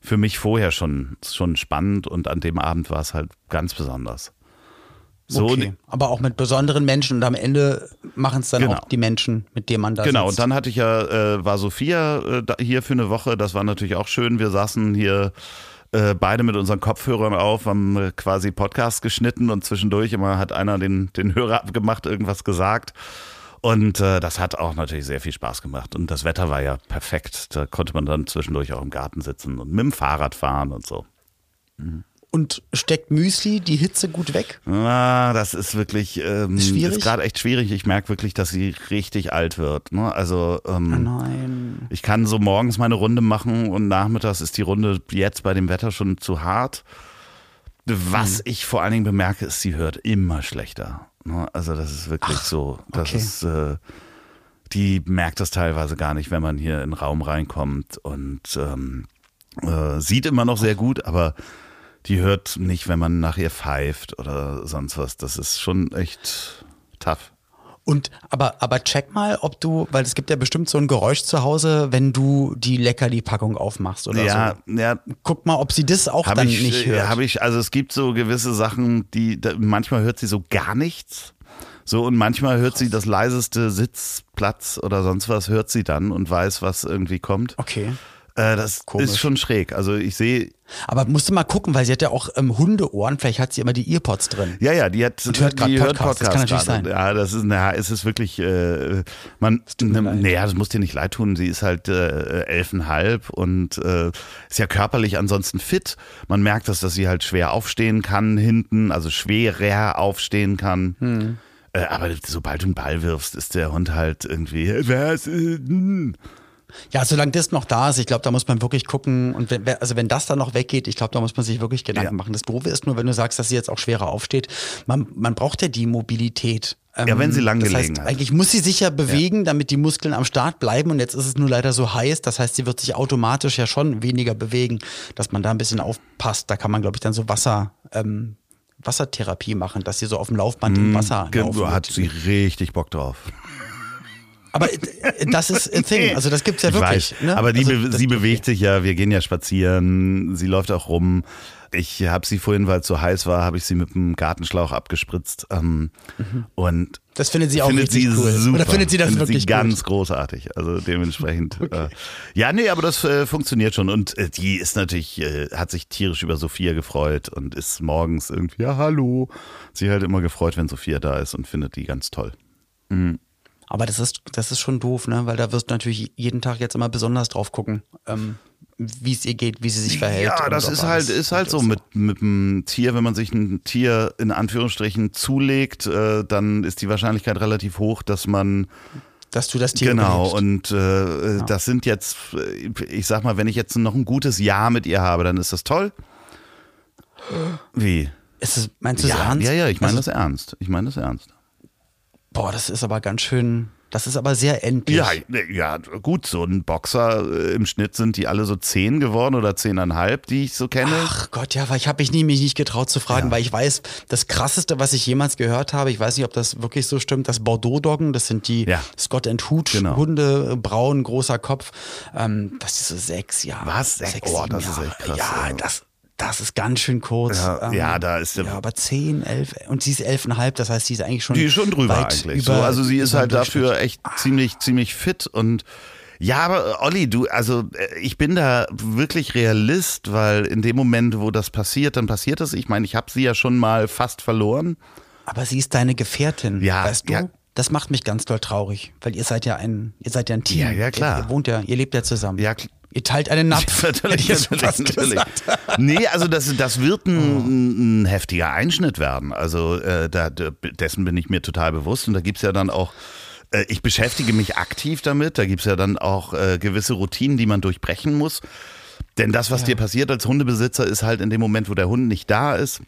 Speaker 1: für mich vorher schon, schon spannend und an dem Abend war es halt ganz besonders. So,
Speaker 2: Okay. Aber auch mit besonderen Menschen und am Ende machen es dann
Speaker 1: Genau.
Speaker 2: auch die Menschen, mit denen man da
Speaker 1: Genau, und
Speaker 2: sitzt.
Speaker 1: dann hatte ich ja, äh, war Sophia äh, da, hier für eine Woche, das war natürlich auch schön. Wir saßen hier äh, beide mit unseren Kopfhörern auf, haben quasi Podcast geschnitten und zwischendurch immer hat einer den, den Hörer abgemacht, irgendwas gesagt. Und äh, das hat auch natürlich sehr viel Spaß gemacht. Und das Wetter war ja perfekt. Da konnte man dann zwischendurch auch im Garten sitzen und mit dem Fahrrad fahren und so.
Speaker 2: Und steckt Müsli die Hitze gut weg?
Speaker 1: Ah, das ist wirklich ähm,
Speaker 2: Ist schwierig?
Speaker 1: gerade echt schwierig. Ich merke wirklich, dass sie richtig alt wird. Ne? Also ähm,
Speaker 2: Nein.
Speaker 1: Ich kann so morgens meine Runde machen und nachmittags ist die Runde jetzt bei dem Wetter schon zu hart. Was
Speaker 2: Hm.
Speaker 1: ich vor allen Dingen bemerke, ist, sie hört immer schlechter. Ne? Also das ist wirklich so. Das
Speaker 2: okay.
Speaker 1: ist, äh, die merkt das teilweise gar nicht, wenn man hier in den Raum reinkommt und ähm, äh, sieht immer noch sehr gut, aber die hört nicht, wenn man nach ihr pfeift oder sonst was. Das ist schon echt tough.
Speaker 2: Und aber, aber check mal, ob du, weil es gibt ja bestimmt so ein Geräusch zu Hause, wenn du die Leckerli-Packung aufmachst oder
Speaker 1: Ja,
Speaker 2: so.
Speaker 1: ja,
Speaker 2: Guck mal, ob sie das auch dann
Speaker 1: ich,
Speaker 2: nicht hört.
Speaker 1: Habe ich, also es gibt so gewisse Sachen, die da, manchmal hört sie so gar nichts. So und manchmal hört sie das leiseste Sitzplatz oder sonst was, hört sie dann und weiß, was irgendwie kommt.
Speaker 2: okay.
Speaker 1: Äh, das
Speaker 2: Komisch.
Speaker 1: ist schon schräg. Also ich sehe,
Speaker 2: Aber musst du mal gucken, weil sie hat ja auch ähm, Hundeohren, vielleicht hat sie immer die Earpods drin.
Speaker 1: ja, ja, die hat,
Speaker 2: Und hört grad
Speaker 1: die
Speaker 2: Podcast. Das kann natürlich
Speaker 1: gerade.
Speaker 2: sein.
Speaker 1: Ja, das ist, na, es ist wirklich, äh, man,
Speaker 2: leid.
Speaker 1: naja, das muss dir nicht leid tun. Sie ist halt äh, elfenhalb und äh, ist ja körperlich ansonsten fit. Man merkt das, dass sie halt schwer aufstehen kann hinten, also schwerer aufstehen kann.
Speaker 2: Hm.
Speaker 1: Äh, aber sobald du einen Ball wirfst, ist der Hund halt irgendwie, was, äh.
Speaker 2: Ja, solange das noch da ist, ich glaube, da muss man wirklich gucken. Und wenn, also wenn das dann noch weggeht, ich glaube, da muss man sich wirklich Gedanken
Speaker 1: Ja.
Speaker 2: machen. Das Doofe ist nur, wenn du sagst, dass sie jetzt auch schwerer aufsteht, man, man braucht ja die Mobilität. Ähm,
Speaker 1: Ja, wenn sie lang
Speaker 2: das
Speaker 1: gelegen
Speaker 2: heißt,
Speaker 1: hat.
Speaker 2: Eigentlich muss sie sich ja bewegen, damit die Muskeln am Start bleiben. Und jetzt ist es nur leider so heiß. Das heißt, sie wird sich automatisch ja schon weniger bewegen, dass man da ein bisschen aufpasst. Da kann man, glaube ich, dann so Wasser, ähm, Wassertherapie machen, dass sie so auf dem Laufband im Wasser
Speaker 1: Ge-
Speaker 2: laufen.
Speaker 1: hat sie richtig Bock drauf.
Speaker 2: Aber äh, das ist a thing. Also das gibt's ja
Speaker 1: Ich
Speaker 2: wirklich. ne?
Speaker 1: aber
Speaker 2: also,
Speaker 1: be sie bewegt sich ja, wir gehen ja spazieren, sie läuft auch rum. Ich habe sie vorhin, weil es so heiß war, habe ich sie mit dem Gartenschlauch abgespritzt. Ähm, Und
Speaker 2: Das findet sie auch
Speaker 1: findet
Speaker 2: richtig
Speaker 1: sie
Speaker 2: cool.
Speaker 1: super.
Speaker 2: Oder findet sie das
Speaker 1: findet
Speaker 2: wirklich
Speaker 1: sie ganz großartig. Also dementsprechend. äh, ja, nee, aber das äh, funktioniert schon. Und äh, die ist natürlich, äh, hat sich tierisch über Sophia gefreut und ist morgens irgendwie, ja, hallo. Sie halt immer gefreut, wenn Sophia da ist und findet die ganz toll.
Speaker 2: gut. Aber das ist, das ist schon doof, ne? Weil da wirst du natürlich jeden Tag jetzt immer besonders drauf gucken, ähm, wie es ihr geht, wie sie sich verhält.
Speaker 1: Ja, das ist halt, ist halt so mit, mit einem Tier, wenn man sich ein Tier in Anführungsstrichen zulegt, äh, dann ist die Wahrscheinlichkeit relativ hoch, dass man
Speaker 2: Dass du das Tier
Speaker 1: genau
Speaker 2: überlebst.
Speaker 1: und äh, das sind jetzt, ich sag mal, wenn ich jetzt noch ein gutes Jahr mit ihr habe, dann ist das toll. Wie?
Speaker 2: Ist es, meinst du
Speaker 1: Ja,
Speaker 2: das ernst?
Speaker 1: ja, ja, ich meine
Speaker 2: also,
Speaker 1: das ernst. Ich meine das ernst.
Speaker 2: Boah, das ist aber ganz schön, das ist aber sehr endlich.
Speaker 1: Ja, ja, gut, so ein Boxer äh, im Schnitt sind die alle so zehn geworden oder zehneinhalb, die ich so kenne.
Speaker 2: Ach Gott, ja, weil ich habe mich nie, mich nicht getraut zu fragen, weil ich weiß, das krasseste, was ich jemals gehört habe, ich weiß nicht, ob das wirklich so stimmt, das Bordeaux-Doggen, das sind die
Speaker 1: Ja.
Speaker 2: Scott and Hooch
Speaker 1: Genau.
Speaker 2: Hunde, braun, großer Kopf, ähm, das ist so sechs Jahre.
Speaker 1: Was? Sech-
Speaker 2: Sechs,
Speaker 1: oh, das ist
Speaker 2: Jahre.
Speaker 1: echt krass,
Speaker 2: Ja,
Speaker 1: ja.
Speaker 2: das, das ist ganz schön kurz.
Speaker 1: Ja, ja, da ist der-
Speaker 2: Ja, aber zehn, elf, und sie ist elfeinhalb, das heißt, sie ist eigentlich schon
Speaker 1: Die ist schon drüber eigentlich. So, also sie ist halt dafür echt ziemlich, ziemlich fit und ja, aber äh, Olli, du, also äh, ich bin da wirklich Realist, weil in dem Moment, wo das passiert, dann passiert es. Ich meine, ich habe sie ja schon mal fast verloren.
Speaker 2: Aber sie ist deine Gefährtin,
Speaker 1: Ja,
Speaker 2: weißt du?
Speaker 1: ja.
Speaker 2: Das macht mich ganz doll traurig, weil ihr seid ja ein, ihr seid ja ein Team.
Speaker 1: Ja, ja, klar.
Speaker 2: Ihr, ihr wohnt ja, ihr lebt ja zusammen.
Speaker 1: Ja,
Speaker 2: Ihr teilt einen Napf.
Speaker 1: natürlich, natürlich, natürlich. Nee, also das, das wird ein, ein heftiger Einschnitt werden. Also äh, da, dessen bin ich mir total bewusst. Und da gibt's ja dann auch, äh, ich beschäftige mich aktiv damit. Da gibt's ja dann auch äh, gewisse Routinen, die man durchbrechen muss. Denn das, was ja. dir passiert als Hundebesitzer, ist halt in dem Moment, wo der Hund nicht da ist.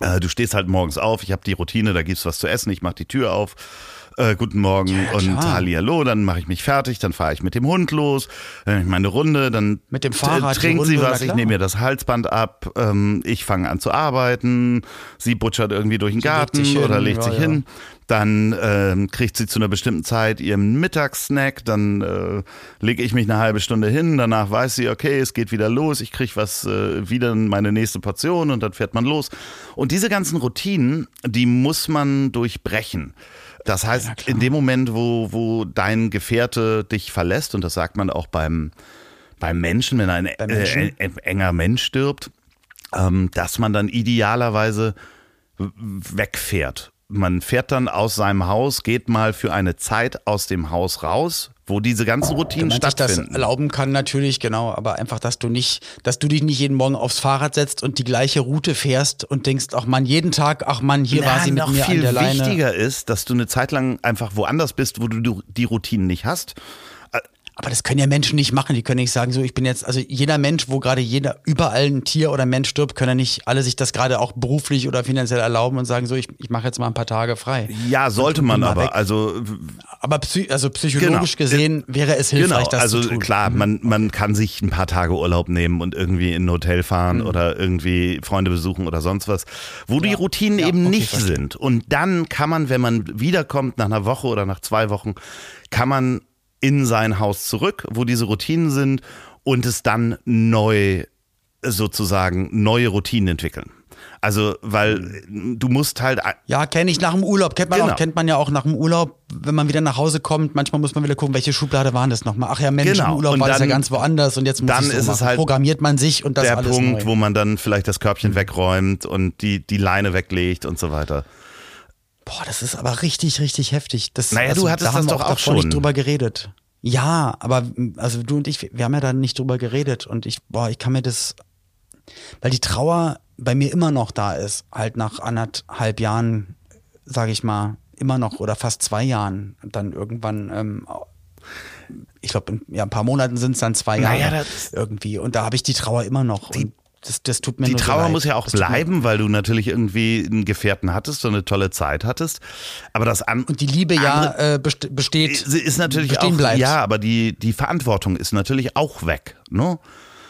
Speaker 1: Äh, du stehst halt morgens auf, ich habe die Routine, da gibt's was zu essen, ich mache die Tür auf äh, guten Morgen ja, und Hallihallo, dann mache ich mich fertig, dann fahre ich mit dem Hund los, dann ich meine Runde, dann
Speaker 2: mit dem Fahrrad
Speaker 1: trinkt sie was, ich nehme mir das Halsband ab, ähm, ich fange an zu arbeiten, sie butschert irgendwie durch den sie Garten legt oder legt ja, sich ja. hin. Dann ähm, kriegt sie zu einer bestimmten Zeit ihren Mittagssnack, dann äh, lege ich mich eine halbe Stunde hin, danach weiß sie, okay, es geht wieder los, ich kriege was, äh, wieder meine nächste Portion und dann fährt man los. Und diese ganzen Routinen, die muss man durchbrechen. Das heißt, ja, in dem Moment, wo, wo dein Gefährte dich verlässt, und das sagt man auch beim, beim Menschen, wenn ein äh, enger Mensch stirbt, ähm, dass man dann idealerweise wegfährt. Man fährt dann aus seinem Haus, geht mal für eine Zeit aus dem Haus raus, wo diese ganzen Routinen Damit stattfinden.
Speaker 2: Ich das erlauben kann natürlich, genau, aber einfach, dass du nicht, dass du dich nicht jeden Morgen aufs Fahrrad setzt und die gleiche Route fährst und denkst, ach man, jeden Tag, ach man, hier Na, war sie mit mir an der Leine.
Speaker 1: viel wichtiger ist, dass du eine Zeit lang einfach woanders bist, wo du die Routinen nicht hast
Speaker 2: aber das können ja Menschen nicht machen. Die können nicht sagen, so ich bin jetzt, also jeder Mensch, wo gerade jeder, überall ein Tier oder ein Mensch stirbt, können ja nicht alle sich das gerade auch beruflich oder finanziell erlauben und sagen, so ich, ich mache jetzt mal ein paar Tage frei.
Speaker 1: Ja, sollte man aber. Weg. Also,
Speaker 2: aber psy also psychologisch genau. gesehen wäre es hilfreich, genau. das
Speaker 1: also,
Speaker 2: zu tun.
Speaker 1: klar, mhm. man, man kann sich ein paar Tage Urlaub nehmen und irgendwie in ein Hotel fahren mhm. oder irgendwie Freunde besuchen oder sonst was, wo ja. die Routinen ja, eben okay, nicht verstehe. sind. Und dann kann man, wenn man wiederkommt nach einer Woche oder nach zwei Wochen, kann man in sein Haus zurück, wo diese Routinen sind und es dann neu sozusagen neue Routinen entwickeln. Also, weil du musst halt.
Speaker 2: Ja, kenne ich nach dem Urlaub. Kennt man, genau. auch, kennt man ja auch nach dem Urlaub, wenn man wieder nach Hause kommt. Manchmal muss man wieder gucken, welche Schublade waren das nochmal. Ach ja, Mensch, genau. im Urlaub und war dann, das ja ganz woanders und jetzt muss
Speaker 1: dann ist
Speaker 2: es
Speaker 1: halt
Speaker 2: programmiert man sich und das
Speaker 1: der
Speaker 2: alles
Speaker 1: Punkt,
Speaker 2: neu.
Speaker 1: wo man dann vielleicht das Körbchen wegräumt und die, die Leine weglegt und so weiter.
Speaker 2: Boah, das ist aber richtig, richtig heftig. Das,
Speaker 1: naja, also, du hattest da das doch auch schon.
Speaker 2: nicht drüber geredet. Ja, aber also du und ich, wir haben ja da nicht drüber geredet und ich, boah, ich kann mir das, weil die Trauer bei mir immer noch da ist, halt nach anderthalb Jahren, sage ich mal, immer noch oder fast zwei Jahren, dann irgendwann, ähm, ich glaube, in ja, ein paar Monaten sind es dann zwei Jahre naja, irgendwie und da habe ich die Trauer immer noch. Die, das, das tut mir
Speaker 1: Die Trauer
Speaker 2: so
Speaker 1: muss ja auch das bleiben, weil du natürlich irgendwie einen Gefährten hattest und eine tolle Zeit hattest. Aber das an
Speaker 2: und die Liebe ja äh, besteht.
Speaker 1: Ist natürlich auch bleibt. ja, aber die die Verantwortung ist natürlich auch weg. Ne?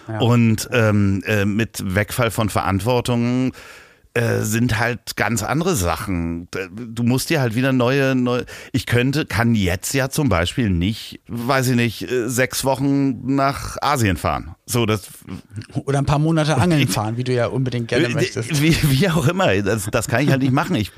Speaker 1: Ja. Und ähm, äh, mit Wegfall von Verantwortung äh, sind halt ganz andere Sachen. Du musst dir halt wieder neue, neue. Ich könnte, kann jetzt ja zum Beispiel nicht, weiß ich nicht, äh, sechs Wochen nach Asien fahren. So, das.
Speaker 2: Oder ein paar Monate angeln fahren, wie du ja unbedingt gerne möchtest.
Speaker 1: Wie, wie auch immer. Das, das kann ich halt nicht machen. Ich,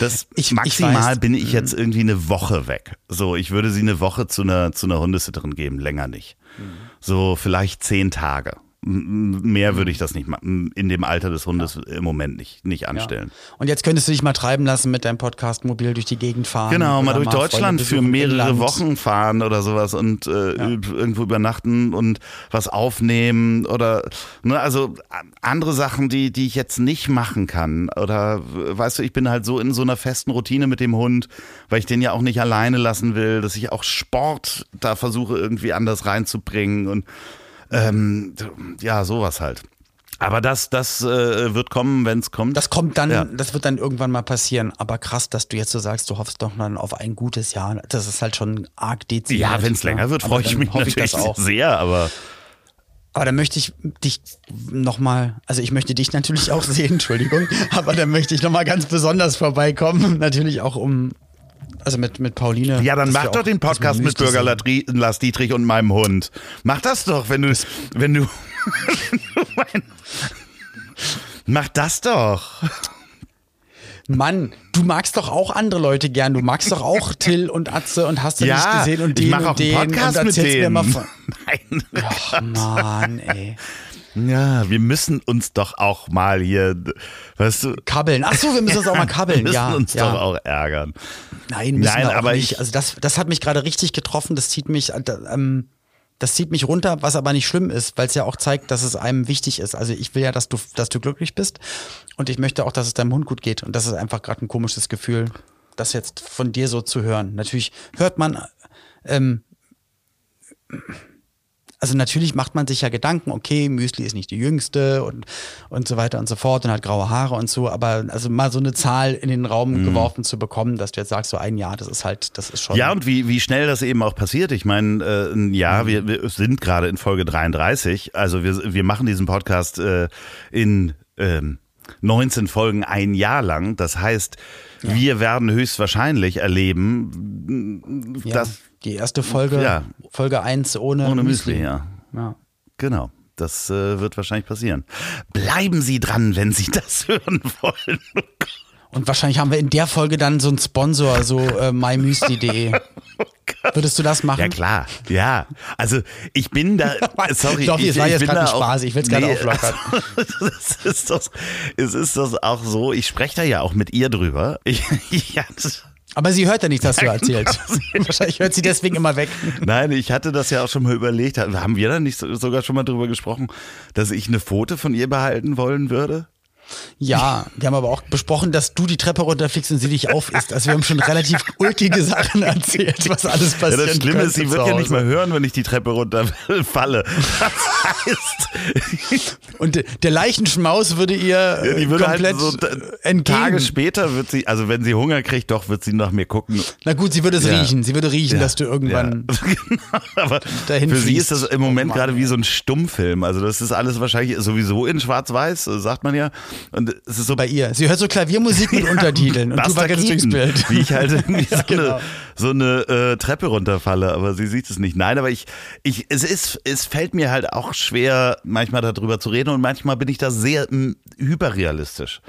Speaker 1: das ich, maximal ich bin ich jetzt irgendwie eine Woche weg. So, ich würde sie eine Woche zu einer, zu einer Hundesitterin geben, länger nicht. Mhm. So, vielleicht zehn Tage. Mehr würde ich das nicht machen. In dem Alter des Hundes ja. im Moment nicht, nicht anstellen.
Speaker 2: Ja. Und jetzt könntest du dich mal treiben lassen mit deinem Podcast mobil durch die Gegend fahren.
Speaker 1: Genau, mal durch mal Deutschland für mehrere Wochen fahren oder sowas und äh, ja. irgendwo übernachten und was aufnehmen oder ne, also andere Sachen, die, die ich jetzt nicht machen kann. Oder weißt du, ich bin halt so in so einer festen Routine mit dem Hund, weil ich den ja auch nicht alleine lassen will, dass ich auch Sport da versuche irgendwie anders reinzubringen und ähm, ja, sowas halt. Aber das, das äh, wird kommen, wenn es kommt.
Speaker 2: Das kommt dann, ja. das wird dann irgendwann mal passieren. Aber krass, dass du jetzt so sagst, du hoffst doch dann auf ein gutes Jahr. Das ist halt schon arg dezidiert.
Speaker 1: Ja, wenn es länger wird, freue ich mich natürlich ich auch. sehr, aber.
Speaker 2: Aber da möchte ich dich nochmal, also ich möchte dich natürlich auch sehen, Entschuldigung, aber da möchte ich nochmal ganz besonders vorbeikommen, natürlich auch um, also mit, mit Pauline.
Speaker 1: Ja, dann mach doch den Podcast mit Bürger sind. Lars Dietrich und meinem Hund. Mach das doch, wenn du, wenn du, mach das doch.
Speaker 2: Mann, du magst doch auch andere Leute gern. Du magst doch auch Till und Atze und hast du
Speaker 1: ja,
Speaker 2: nicht gesehen und den
Speaker 1: ich mach
Speaker 2: und
Speaker 1: auch den Podcast und erzählst mir mal von.
Speaker 2: Nein. Ach, Mann, ey.
Speaker 1: Ja, wir müssen uns doch auch mal hier, weißt du.
Speaker 2: Kabbeln. Ach so, wir müssen uns auch mal kabbeln. wir müssen
Speaker 1: ja,
Speaker 2: uns
Speaker 1: ja. doch auch ärgern.
Speaker 2: Nein, müssen Nein, wir aber nicht. Ich, also das, das hat mich gerade richtig getroffen. Das zieht mich, äh, ähm, Das zieht mich runter, was aber nicht schlimm ist, weil es ja auch zeigt, dass es einem wichtig ist. Also ich will ja, dass du, dass du glücklich bist und ich möchte auch, dass es deinem Hund gut geht. Und das ist einfach gerade ein komisches Gefühl, das jetzt von dir so zu hören. Natürlich hört man ähm, also natürlich macht man sich ja Gedanken, okay, Müsli ist nicht die jüngste und, und so weiter und so fort und hat graue Haare und so, aber also mal so eine Zahl in den Raum mhm. geworfen zu bekommen, dass du jetzt sagst, so ein Jahr, das ist halt, das ist schon.
Speaker 1: Ja, und wie, wie schnell das eben auch passiert. Ich meine, äh, ein Jahr, mhm. wir, wir sind gerade in Folge 33, also wir, wir machen diesen Podcast äh, in ähm, 19 Folgen ein Jahr lang. Das heißt, ja. wir werden höchstwahrscheinlich erleben, ja.
Speaker 2: Die erste Folge, ja. Folge 1 ohne,
Speaker 1: ohne Müsli. Müsli ja. ja. Genau. Das äh, wird wahrscheinlich passieren. Bleiben Sie dran, wenn Sie das hören wollen.
Speaker 2: Und wahrscheinlich haben wir in der Folge dann so einen Sponsor, so äh, mymüsli.de. Würdest du das machen?
Speaker 1: Ja klar, ja. Also ich bin da, sorry.
Speaker 2: Doch, es war jetzt gerade Spaß, ich will es gerade nee, auflockern.
Speaker 1: es, ist doch, es ist doch auch so, ich spreche da ja auch mit ihr drüber. Ich, ja,
Speaker 2: aber sie hört ja nicht, was du erzählst. Wahrscheinlich hört sie deswegen immer weg.
Speaker 1: Nein, ich hatte das ja auch schon mal überlegt. Haben wir da nicht sogar schon mal drüber gesprochen, dass ich eine Foto von ihr behalten wollen würde?
Speaker 2: Ja, wir haben aber auch besprochen, dass du die Treppe runterfliegst und sie dich aufisst. Also wir haben schon relativ ulkige Sachen erzählt, was alles passiert.
Speaker 1: Ja, das Schlimme ist, sie wird ja nicht mehr hören, wenn ich die Treppe runterfalle. Das
Speaker 2: heißt. Und der Leichenschmaus würde ihr ja, die würde halt komplett halt so entgegen.
Speaker 1: Tage später wird sie, also wenn sie Hunger kriegt, doch wird sie nach mir gucken.
Speaker 2: Na gut, sie würde es ja. riechen. Sie würde riechen, dass du irgendwann
Speaker 1: genau, aber dahin Für sie ist das im Moment oh gerade wie so ein Stummfilm. Also das ist alles wahrscheinlich sowieso in Schwarz-Weiß, sagt man ja. Und es ist so
Speaker 2: bei ihr. Sie hört so Klaviermusik mit Untertiteln und du wackelst durchs Bild.
Speaker 1: Wie ich halt irgendwie so genau. eine, so eine äh, Treppe runterfalle, aber sie sieht es nicht. Nein, aber ich, ich, es ist, es fällt mir halt auch schwer, manchmal darüber zu reden und manchmal bin ich da sehr m, hyperrealistisch.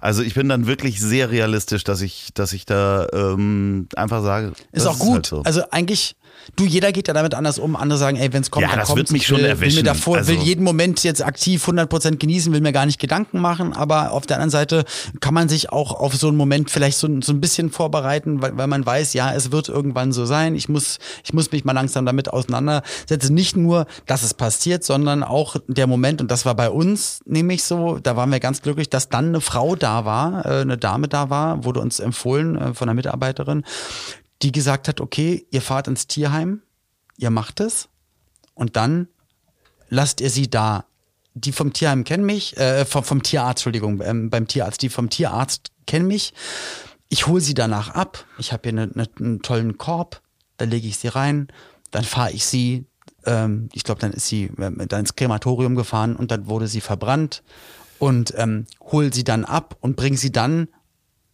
Speaker 1: Also ich bin dann wirklich sehr realistisch, dass ich, dass ich da ähm, einfach sage.
Speaker 2: Ist auch gut. Halt so. Also eigentlich Du, jeder geht ja damit anders um. Andere sagen, ey, wenn es kommt,
Speaker 1: ja,
Speaker 2: dann
Speaker 1: das
Speaker 2: kommt.
Speaker 1: wird mich schon will, erwischen.
Speaker 2: Will, mir davor, also will jeden Moment jetzt aktiv 100% genießen, will mir gar nicht Gedanken machen. Aber auf der anderen Seite kann man sich auch auf so einen Moment vielleicht so, so ein bisschen vorbereiten, weil, weil man weiß, ja, es wird irgendwann so sein. Ich muss, ich muss mich mal langsam damit auseinandersetzen. Nicht nur, dass es passiert, sondern auch der Moment, und das war bei uns nämlich so, da waren wir ganz glücklich, dass dann eine Frau da war, äh, eine Dame da war, wurde uns empfohlen äh, von einer Mitarbeiterin, die gesagt hat, okay, ihr fahrt ins Tierheim, ihr macht es und dann lasst ihr sie da. Die vom Tierheim kennen mich, äh, vom, vom Tierarzt, Entschuldigung, ähm, beim Tierarzt, die vom Tierarzt kennen mich. Ich hole sie danach ab. Ich habe hier ne, ne, einen tollen Korb, da lege ich sie rein, dann fahre ich sie, ähm, ich glaube, dann ist sie dann ins Krematorium gefahren und dann wurde sie verbrannt und ähm, hol sie dann ab und bringe sie dann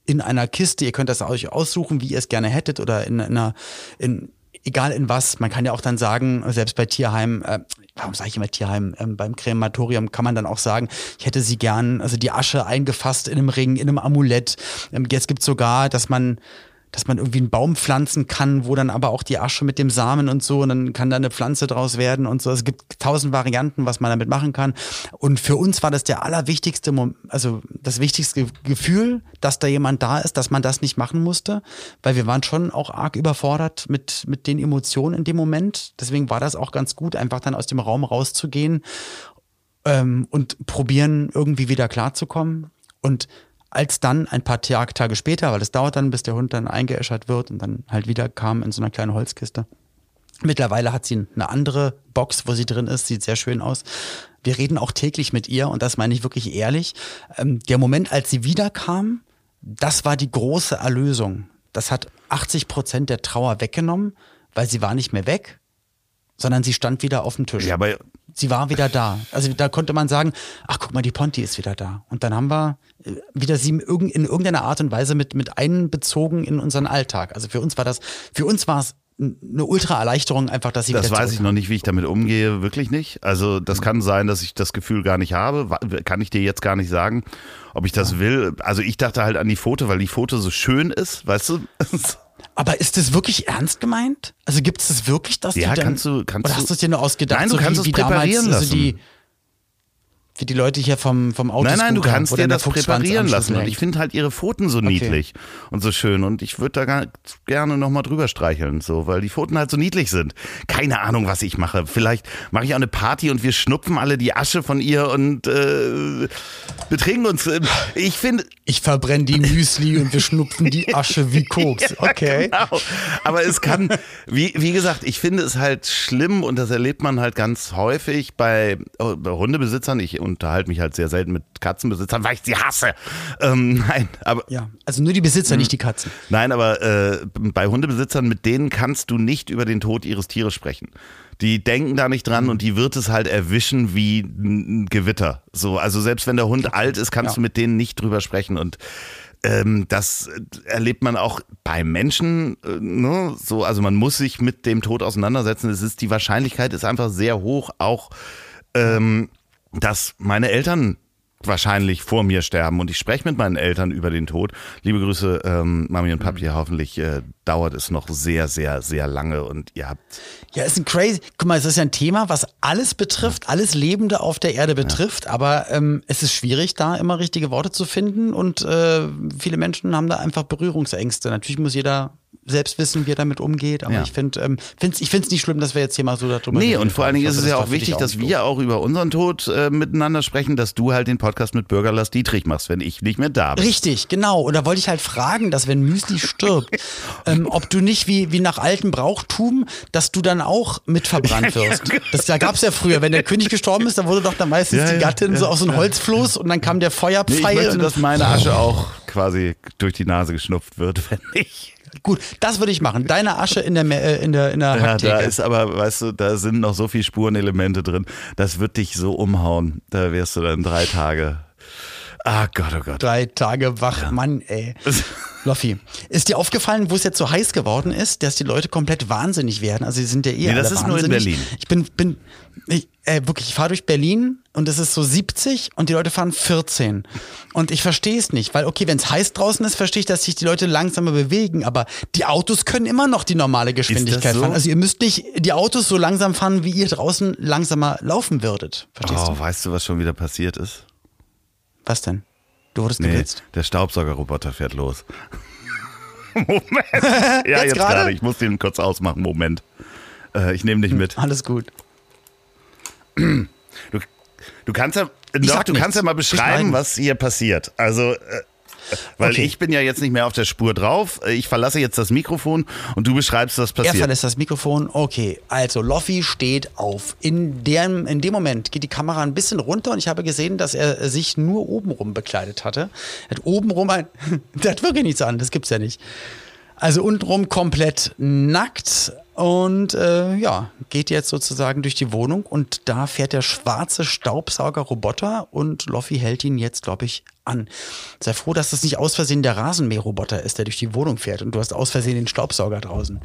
Speaker 2: in einer Kiste. Ihr könnt das euch aussuchen, wie ihr es gerne hättet oder in einer, in, egal in was. Man kann ja auch dann sagen, selbst bei Tierheim, äh, warum sage ich immer Tierheim, ähm, beim Krematorium kann man dann auch sagen, ich hätte sie gern, also die Asche eingefasst in einem Ring, in einem Amulett. Ähm, jetzt gibt sogar, dass man dass man irgendwie einen Baum pflanzen kann, wo dann aber auch die Asche mit dem Samen und so, und dann kann da eine Pflanze draus werden und so. Es gibt tausend Varianten, was man damit machen kann. Und für uns war das der allerwichtigste, also das wichtigste Gefühl, dass da jemand da ist, dass man das nicht machen musste, weil wir waren schon auch arg überfordert mit, mit den Emotionen in dem Moment. Deswegen war das auch ganz gut, einfach dann aus dem Raum rauszugehen ähm, und probieren, irgendwie wieder klarzukommen. Und als dann ein paar Tage später, weil es dauert dann, bis der Hund dann eingeäschert wird und dann halt wieder kam in so einer kleinen Holzkiste. Mittlerweile hat sie eine andere Box, wo sie drin ist, sieht sehr schön aus. Wir reden auch täglich mit ihr und das meine ich wirklich ehrlich. Ähm, der Moment, als sie wiederkam, das war die große Erlösung. Das hat 80 Prozent der Trauer weggenommen, weil sie war nicht mehr weg, sondern sie stand wieder auf dem Tisch.
Speaker 1: Ja, aber
Speaker 2: sie war wieder da. Also da konnte man sagen, ach guck mal, die Ponti ist wieder da. Und dann haben wir äh, wieder sie in irgendeiner Art und Weise mit, mit einbezogen in unseren Alltag. Also für uns war das, für uns war es eine ultra Erleichterung einfach, dass sie
Speaker 1: Das weiß ich noch nicht, wie ich damit umgehe, wirklich nicht. Also das kann sein, dass ich das Gefühl gar nicht habe, kann ich dir jetzt gar nicht sagen, ob ich das ja. will. Also ich dachte halt an die Foto, weil die Foto so schön ist, weißt du?
Speaker 2: Aber ist das wirklich ernst gemeint? Also gibt es das wirklich, dass
Speaker 1: ja,
Speaker 2: du
Speaker 1: dann, kannst du, kannst
Speaker 2: oder hast du es dir nur ausgedacht?
Speaker 1: Nein, du
Speaker 2: so
Speaker 1: kannst
Speaker 2: wie,
Speaker 1: es präparieren
Speaker 2: damals,
Speaker 1: lassen.
Speaker 2: Also die, wie die Leute hier vom, vom Auto
Speaker 1: Nein, nein, du kannst dir das präparieren lassen. Und ich finde halt ihre Pfoten so okay. niedlich und so schön. Und ich würde da gerne nochmal drüber streicheln, so, weil die Pfoten halt so niedlich sind. Keine Ahnung, was ich mache. Vielleicht mache ich auch eine Party und wir schnupfen alle die Asche von ihr und äh, betrinken uns. Ich finde.
Speaker 2: Ich verbrenne die Müsli und wir schnupfen die Asche wie Koks. Okay.
Speaker 1: Ja, genau. Aber es kann, wie, wie gesagt, ich finde es halt schlimm und das erlebt man halt ganz häufig bei, oh, bei Hundebesitzern. Ich unterhalte mich halt sehr selten mit Katzenbesitzern, weil ich sie hasse. Ähm, nein, aber.
Speaker 2: Ja, also nur die Besitzer, nicht die Katzen.
Speaker 1: Nein, aber äh, bei Hundebesitzern, mit denen kannst du nicht über den Tod ihres Tieres sprechen. Die denken da nicht dran und die wird es halt erwischen wie ein Gewitter. So, also selbst wenn der Hund alt ist, kannst ja. du mit denen nicht drüber sprechen und ähm, das erlebt man auch bei Menschen, äh, ne? so, also man muss sich mit dem Tod auseinandersetzen. Es ist die Wahrscheinlichkeit ist einfach sehr hoch, auch ähm, dass meine Eltern wahrscheinlich vor mir sterben und ich spreche mit meinen Eltern über den Tod. Liebe Grüße, ähm, Mami und Papi, mhm. hoffentlich äh, dauert es noch sehr, sehr, sehr lange und ihr habt.
Speaker 2: Ja, ist ein crazy. Guck mal, es ist ja ein Thema, was alles betrifft, alles Lebende auf der Erde betrifft, ja. aber ähm, es ist schwierig, da immer richtige Worte zu finden und äh, viele Menschen haben da einfach Berührungsängste. Natürlich muss jeder selbst wissen, wie er damit umgeht. Aber ja. ich finde ähm, find's, ich finde es nicht schlimm, dass wir jetzt hier mal so darüber
Speaker 1: Nee, und vor allen Dingen ist es ja auch wichtig, dass wir auch über unseren Tod äh, miteinander sprechen, dass du halt den Podcast mit Bürger Lars Dietrich machst, wenn ich nicht mehr da bin.
Speaker 2: Richtig, genau. Und da wollte ich halt fragen, dass wenn Müsli stirbt, ähm, ob du nicht wie, wie nach altem Brauchtum, dass du dann auch mit verbrannt wirst. Das da gab es ja früher, wenn der König gestorben ist, da wurde doch dann meistens ja, die Gattin ja, so aus so einem Holzfloß und dann kam der Feuerpfeil. Nee,
Speaker 1: ich möchte, dass meine Asche auch quasi durch die Nase geschnupft wird, wenn ich
Speaker 2: Gut, das würde ich machen. Deine Asche in der äh, in der in der
Speaker 1: Ja, da ist aber, weißt du, da sind noch so viele Spurenelemente drin. Das wird dich so umhauen. Da wärst du dann drei Tage. Ah Gott, oh Gott.
Speaker 2: Drei Tage wach, ja. Mann, ey. Loffi, ist dir aufgefallen, wo es jetzt so heiß geworden ist, dass die Leute komplett wahnsinnig werden? Also sie sind ja eh nee,
Speaker 1: das ist
Speaker 2: wahnsinnig.
Speaker 1: nur in Berlin.
Speaker 2: Ich bin, bin ich, äh, wirklich, ich fahre durch Berlin und es ist so 70 und die Leute fahren 14. Und ich verstehe es nicht, weil okay, wenn es heiß draußen ist, verstehe ich, dass sich die Leute langsamer bewegen, aber die Autos können immer noch die normale Geschwindigkeit so? fahren. Also ihr müsst nicht die Autos so langsam fahren, wie ihr draußen langsamer laufen würdet. Verstehst
Speaker 1: oh,
Speaker 2: du?
Speaker 1: Weißt du, was schon wieder passiert ist?
Speaker 2: Was denn? Du wurdest nee, geblitzt?
Speaker 1: Der Staubsaugerroboter fährt los. Moment. Ja, jetzt, jetzt gerade. Ich muss den kurz ausmachen. Moment. Äh, ich nehme dich mit.
Speaker 2: Alles gut.
Speaker 1: Du, du kannst ja, doch, du kannst ja mal beschreiben, was hier passiert. Also, äh, weil okay. ich bin ja jetzt nicht mehr auf der Spur drauf. Ich verlasse jetzt das Mikrofon und du beschreibst, was passiert. Er
Speaker 2: verlässt das Mikrofon. Okay, also Loffi steht auf. In dem, in dem Moment geht die Kamera ein bisschen runter und ich habe gesehen, dass er sich nur obenrum bekleidet hatte. Er hat obenrum ein. der hat wirklich nichts an, das gibt's ja nicht. Also untenrum komplett nackt und äh, ja, geht jetzt sozusagen durch die Wohnung und da fährt der schwarze Staubsaugerroboter und Loffi hält ihn jetzt, glaube ich, an. Sei froh, dass das nicht aus Versehen der Rasenmäherroboter ist, der durch die Wohnung fährt und du hast aus Versehen den Staubsauger draußen.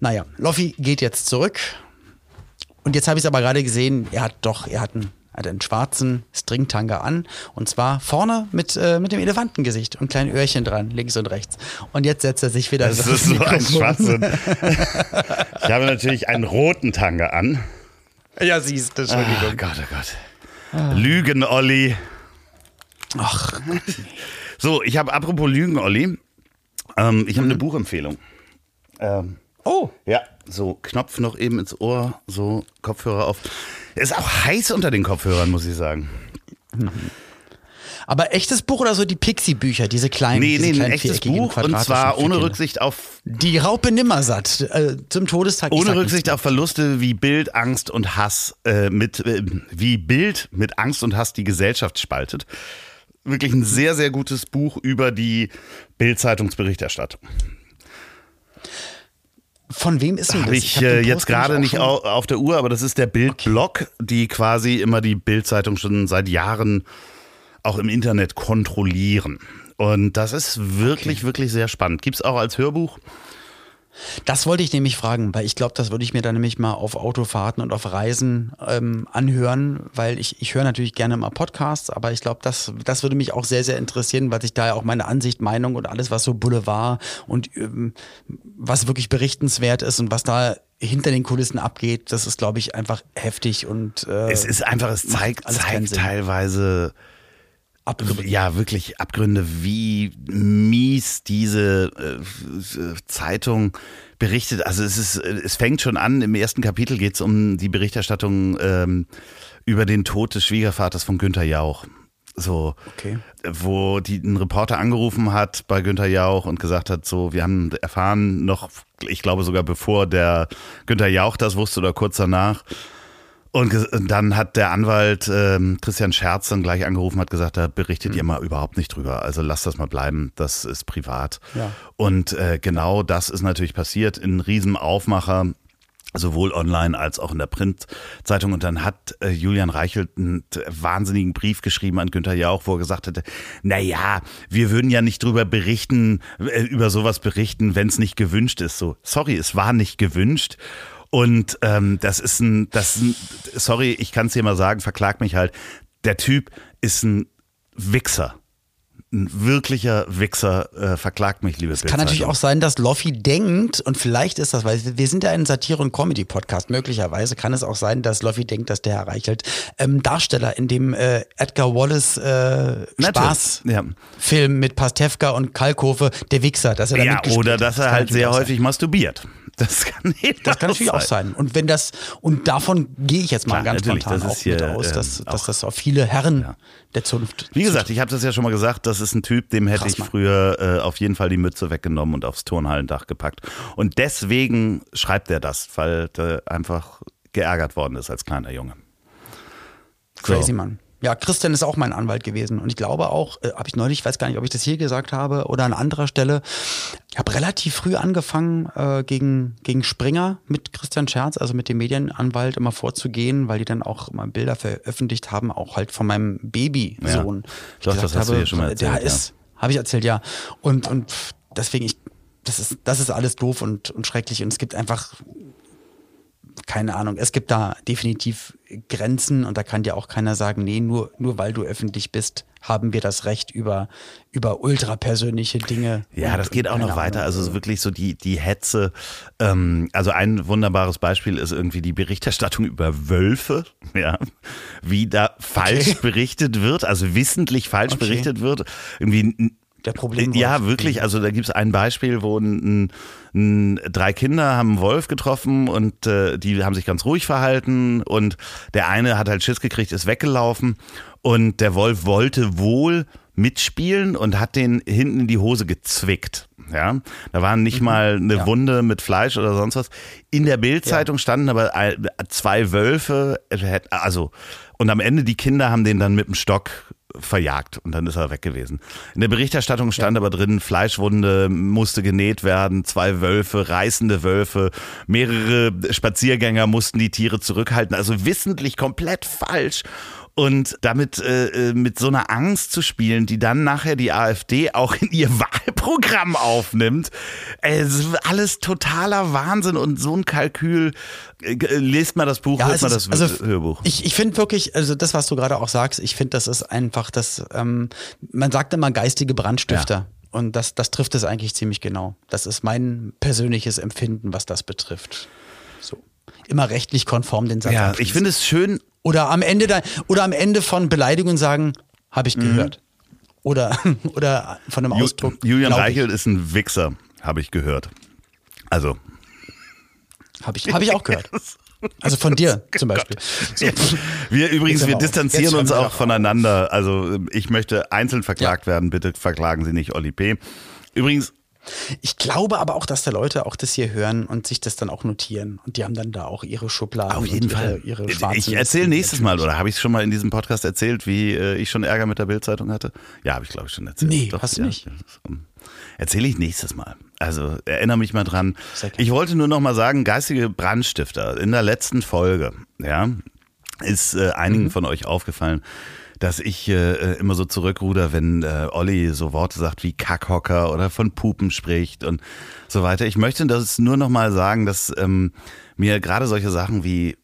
Speaker 2: Naja, Loffi geht jetzt zurück und jetzt habe ich es aber gerade gesehen, er hat doch, er hat einen hat einen schwarzen Stringtanga an und zwar vorne mit, äh, mit dem Elefantengesicht und kleinen Öhrchen dran, links und rechts. Und jetzt setzt er sich wieder
Speaker 1: Das ist so ein Schwachsinn. ich habe natürlich einen roten Tanga an.
Speaker 2: Ja, siehst du, Entschuldigung.
Speaker 1: Oh Gott, oh Gott. Ah. Lügen, Olli.
Speaker 2: Ach.
Speaker 1: So, ich habe apropos Lügen, Olli. Ähm, ich habe mhm. eine Buchempfehlung.
Speaker 2: Ähm, oh.
Speaker 1: Ja, so Knopf noch eben ins Ohr, so Kopfhörer auf. Ist auch heiß unter den Kopfhörern, muss ich sagen.
Speaker 2: Aber echtes Buch oder so die Pixie-Bücher, diese kleinen
Speaker 1: Nee,
Speaker 2: nee,
Speaker 1: ein echtes Buch und zwar ohne Rücksicht auf.
Speaker 2: Die Raupe Nimmersatt äh, zum Todestag.
Speaker 1: Ohne Rücksicht auf Verluste wie Bild, Angst und Hass, äh, mit, äh, wie Bild mit Angst und Hass die Gesellschaft spaltet. Wirklich ein sehr, sehr gutes Buch über die Bild-Zeitungsberichterstattung.
Speaker 2: Von wem ist denn das?
Speaker 1: Habe ich, ich hab äh, jetzt gerade nicht auf, auf der Uhr, aber das ist der Bild-Blog, okay. die quasi immer die Bild-Zeitung schon seit Jahren auch im Internet kontrollieren. Und das ist wirklich, okay. wirklich sehr spannend. Gibt es auch als Hörbuch.
Speaker 2: Das wollte ich nämlich fragen, weil ich glaube, das würde ich mir dann nämlich mal auf Autofahrten und auf Reisen ähm, anhören, weil ich, ich höre natürlich gerne mal Podcasts, aber ich glaube, das, das würde mich auch sehr, sehr interessieren, weil ich da ja auch meine Ansicht, Meinung und alles, was so Boulevard und ähm, was wirklich berichtenswert ist und was da hinter den Kulissen abgeht, das ist, glaube ich, einfach heftig und äh,
Speaker 1: es ist einfach, es zeigt, zeigt teilweise Abgründe. Ja, wirklich Abgründe, wie mies diese äh, Zeitung berichtet. Also es ist, es fängt schon an, im ersten Kapitel geht es um die Berichterstattung ähm, über den Tod des Schwiegervaters von Günter Jauch. So, okay. wo die, ein Reporter angerufen hat bei Günter Jauch und gesagt hat, so, wir haben erfahren noch, ich glaube sogar bevor der Günter Jauch das wusste oder kurz danach, und dann hat der Anwalt ähm, Christian Scherz dann gleich angerufen, hat gesagt, da berichtet mhm. ihr mal überhaupt nicht drüber. Also lasst das mal bleiben, das ist privat. Ja. Und äh, genau das ist natürlich passiert in riesen Aufmacher sowohl online als auch in der Printzeitung. Und dann hat äh, Julian Reichelt einen wahnsinnigen Brief geschrieben an Günther Jauch, wo er gesagt hätte, na ja, wir würden ja nicht drüber berichten, äh, über sowas berichten, wenn es nicht gewünscht ist. So, sorry, es war nicht gewünscht. Und ähm, das ist ein, das ist ein, sorry, ich kann es dir mal sagen, verklag mich halt. Der Typ ist ein Wichser ein wirklicher Wichser äh, verklagt mich, liebe Es
Speaker 2: kann natürlich auch sein, dass Loffi denkt, und vielleicht ist das, weil wir sind ja ein Satire- und Comedy-Podcast, möglicherweise kann es auch sein, dass Loffi denkt, dass der Herr Reichelt ähm, Darsteller in dem äh, Edgar Wallace äh, Spaß-Film ja. mit Pastewka und Kalkofe, der Wichser, dass er da
Speaker 1: Ja, oder dass er das halt sehr häufig masturbiert.
Speaker 2: Das kann, das kann natürlich sein. auch sein. Und wenn das, und davon gehe ich jetzt mal Klar, ganz spontan auch hier, mit aus, dass, ähm, dass das auf viele Herren ja. der Zunft.
Speaker 1: Wie gesagt, ich habe das ja schon mal gesagt, das ist ein Typ, dem hätte Krass, ich früher äh, auf jeden Fall die Mütze weggenommen und aufs Turnhallendach gepackt. Und deswegen schreibt er das, weil er einfach geärgert worden ist als kleiner Junge.
Speaker 2: So. Crazy Mann. Ja, Christian ist auch mein Anwalt gewesen. Und ich glaube auch, äh, habe ich neulich, ich weiß gar nicht, ob ich das hier gesagt habe oder an anderer Stelle, ich habe relativ früh angefangen, äh, gegen, gegen Springer mit Christian Scherz, also mit dem Medienanwalt, immer vorzugehen, weil die dann auch immer Bilder veröffentlicht haben, auch halt von meinem Babysohn. Ja.
Speaker 1: Ich glaube, das hast habe, du hier schon mal erzählt.
Speaker 2: Der ist, habe ich erzählt, ja. Und, und deswegen, ich, das ist, das ist alles doof und, und schrecklich. Und es gibt einfach keine Ahnung, es gibt da definitiv Grenzen und da kann dir auch keiner sagen, nee, nur, nur weil du öffentlich bist, haben wir das Recht über, über ultrapersönliche Dinge.
Speaker 1: Ja, das geht auch noch weiter. Also so wirklich so die, die Hetze. Ähm, also ein wunderbares Beispiel ist irgendwie die Berichterstattung über Wölfe, ja, wie da falsch okay. berichtet wird, also wissentlich falsch okay. berichtet wird. Irgendwie
Speaker 2: der Problem.
Speaker 1: Ja, wirklich. Also da gibt es ein Beispiel, wo ein, ein, drei Kinder haben einen Wolf getroffen und äh, die haben sich ganz ruhig verhalten und der eine hat halt Schiss gekriegt, ist weggelaufen und der Wolf wollte wohl mitspielen und hat den hinten in die Hose gezwickt. Ja, da waren nicht mhm. mal eine ja. Wunde mit Fleisch oder sonst was. In der Bildzeitung ja. standen aber zwei Wölfe, also und am Ende die Kinder haben den dann mit dem Stock verjagt und dann ist er weg gewesen. In der Berichterstattung stand ja. aber drin, Fleischwunde musste genäht werden, zwei Wölfe, reißende Wölfe, mehrere Spaziergänger mussten die Tiere zurückhalten, also wissentlich komplett falsch und damit äh, äh, mit so einer Angst zu spielen, die dann nachher die AfD auch in ihr Wahlprogramm aufnimmt. Ist alles totaler Wahnsinn und so ein Kalkül. Äh, lest mal das Buch, ja, hört mal das
Speaker 2: also, Hörbuch. Ich, ich finde wirklich, also das, was du gerade auch sagst, ich finde, das ist einfach das, ähm, man sagt immer geistige Brandstifter. Ja. Und das, das trifft es eigentlich ziemlich genau. Das ist mein persönliches Empfinden, was das betrifft. So. Immer rechtlich konform den Satz.
Speaker 1: Ja, ich finde es schön,
Speaker 2: oder am Ende da, oder am Ende von Beleidigungen sagen, habe ich mhm. gehört. Mhm. Oder, oder von einem Ausdruck.
Speaker 1: Julian Reichelt ist ein Wichser, habe ich gehört. Also.
Speaker 2: Habe ich, hab ich auch gehört. Also von dir zum Beispiel. So.
Speaker 1: Wir übrigens, wir distanzieren uns auch voneinander. Also ich möchte einzeln verklagt ja. werden. Bitte verklagen Sie nicht Oli P. Übrigens,
Speaker 2: ich glaube aber auch, dass da Leute auch das hier hören und sich das dann auch notieren. Und die haben dann da auch ihre Schubladen.
Speaker 1: Auf jeden Fall.
Speaker 2: Ihre, ihre
Speaker 1: ich erzähle nächstes Mal, oder habe ich es schon mal in diesem Podcast erzählt, wie äh, ich schon Ärger mit der Bildzeitung hatte? Ja, habe ich glaube ich schon erzählt.
Speaker 2: Nee, Doch, hast du ja, nicht.
Speaker 1: Erzähle ich nächstes Mal. Also erinnere mich mal dran. Ich wollte nur noch mal sagen, geistige Brandstifter in der letzten Folge, ja, ist äh, einigen mhm. von euch aufgefallen, dass ich äh, immer so zurückruder, wenn äh, Olli so Worte sagt wie Kackhocker oder von Pupen spricht und so weiter. Ich möchte das nur noch mal sagen, dass ähm, mir gerade solche Sachen wie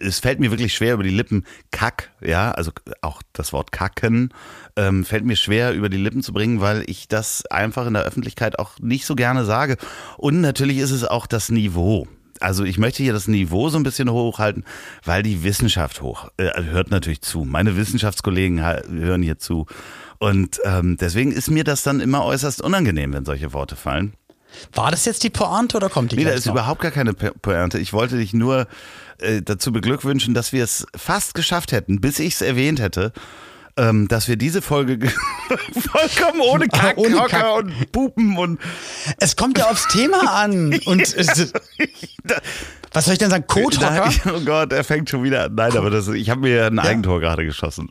Speaker 1: es fällt mir wirklich schwer über die Lippen Kack, ja, also auch das Wort Kacken ähm, fällt mir schwer über die Lippen zu bringen, weil ich das einfach in der Öffentlichkeit auch nicht so gerne sage. Und natürlich ist es auch das Niveau also ich möchte hier das Niveau so ein bisschen hochhalten, weil die Wissenschaft hoch äh, hört natürlich zu. Meine Wissenschaftskollegen hören hier zu. Und ähm, deswegen ist mir das dann immer äußerst unangenehm, wenn solche Worte fallen.
Speaker 2: War das jetzt die Pointe oder kommt die
Speaker 1: Nee,
Speaker 2: da
Speaker 1: ist noch? überhaupt gar keine Pointe. Ich wollte dich nur äh, dazu beglückwünschen, dass wir es fast geschafft hätten, bis ich es erwähnt hätte ähm, dass wir diese Folge vollkommen ohne Kack, ohne Kack. und Pupen und.
Speaker 2: Es kommt ja aufs Thema an. Und es, was soll ich denn sagen? Kothocker?
Speaker 1: Oh Gott, er fängt schon wieder an. Nein, aber das, ich habe mir ein ja. Eigentor gerade geschossen.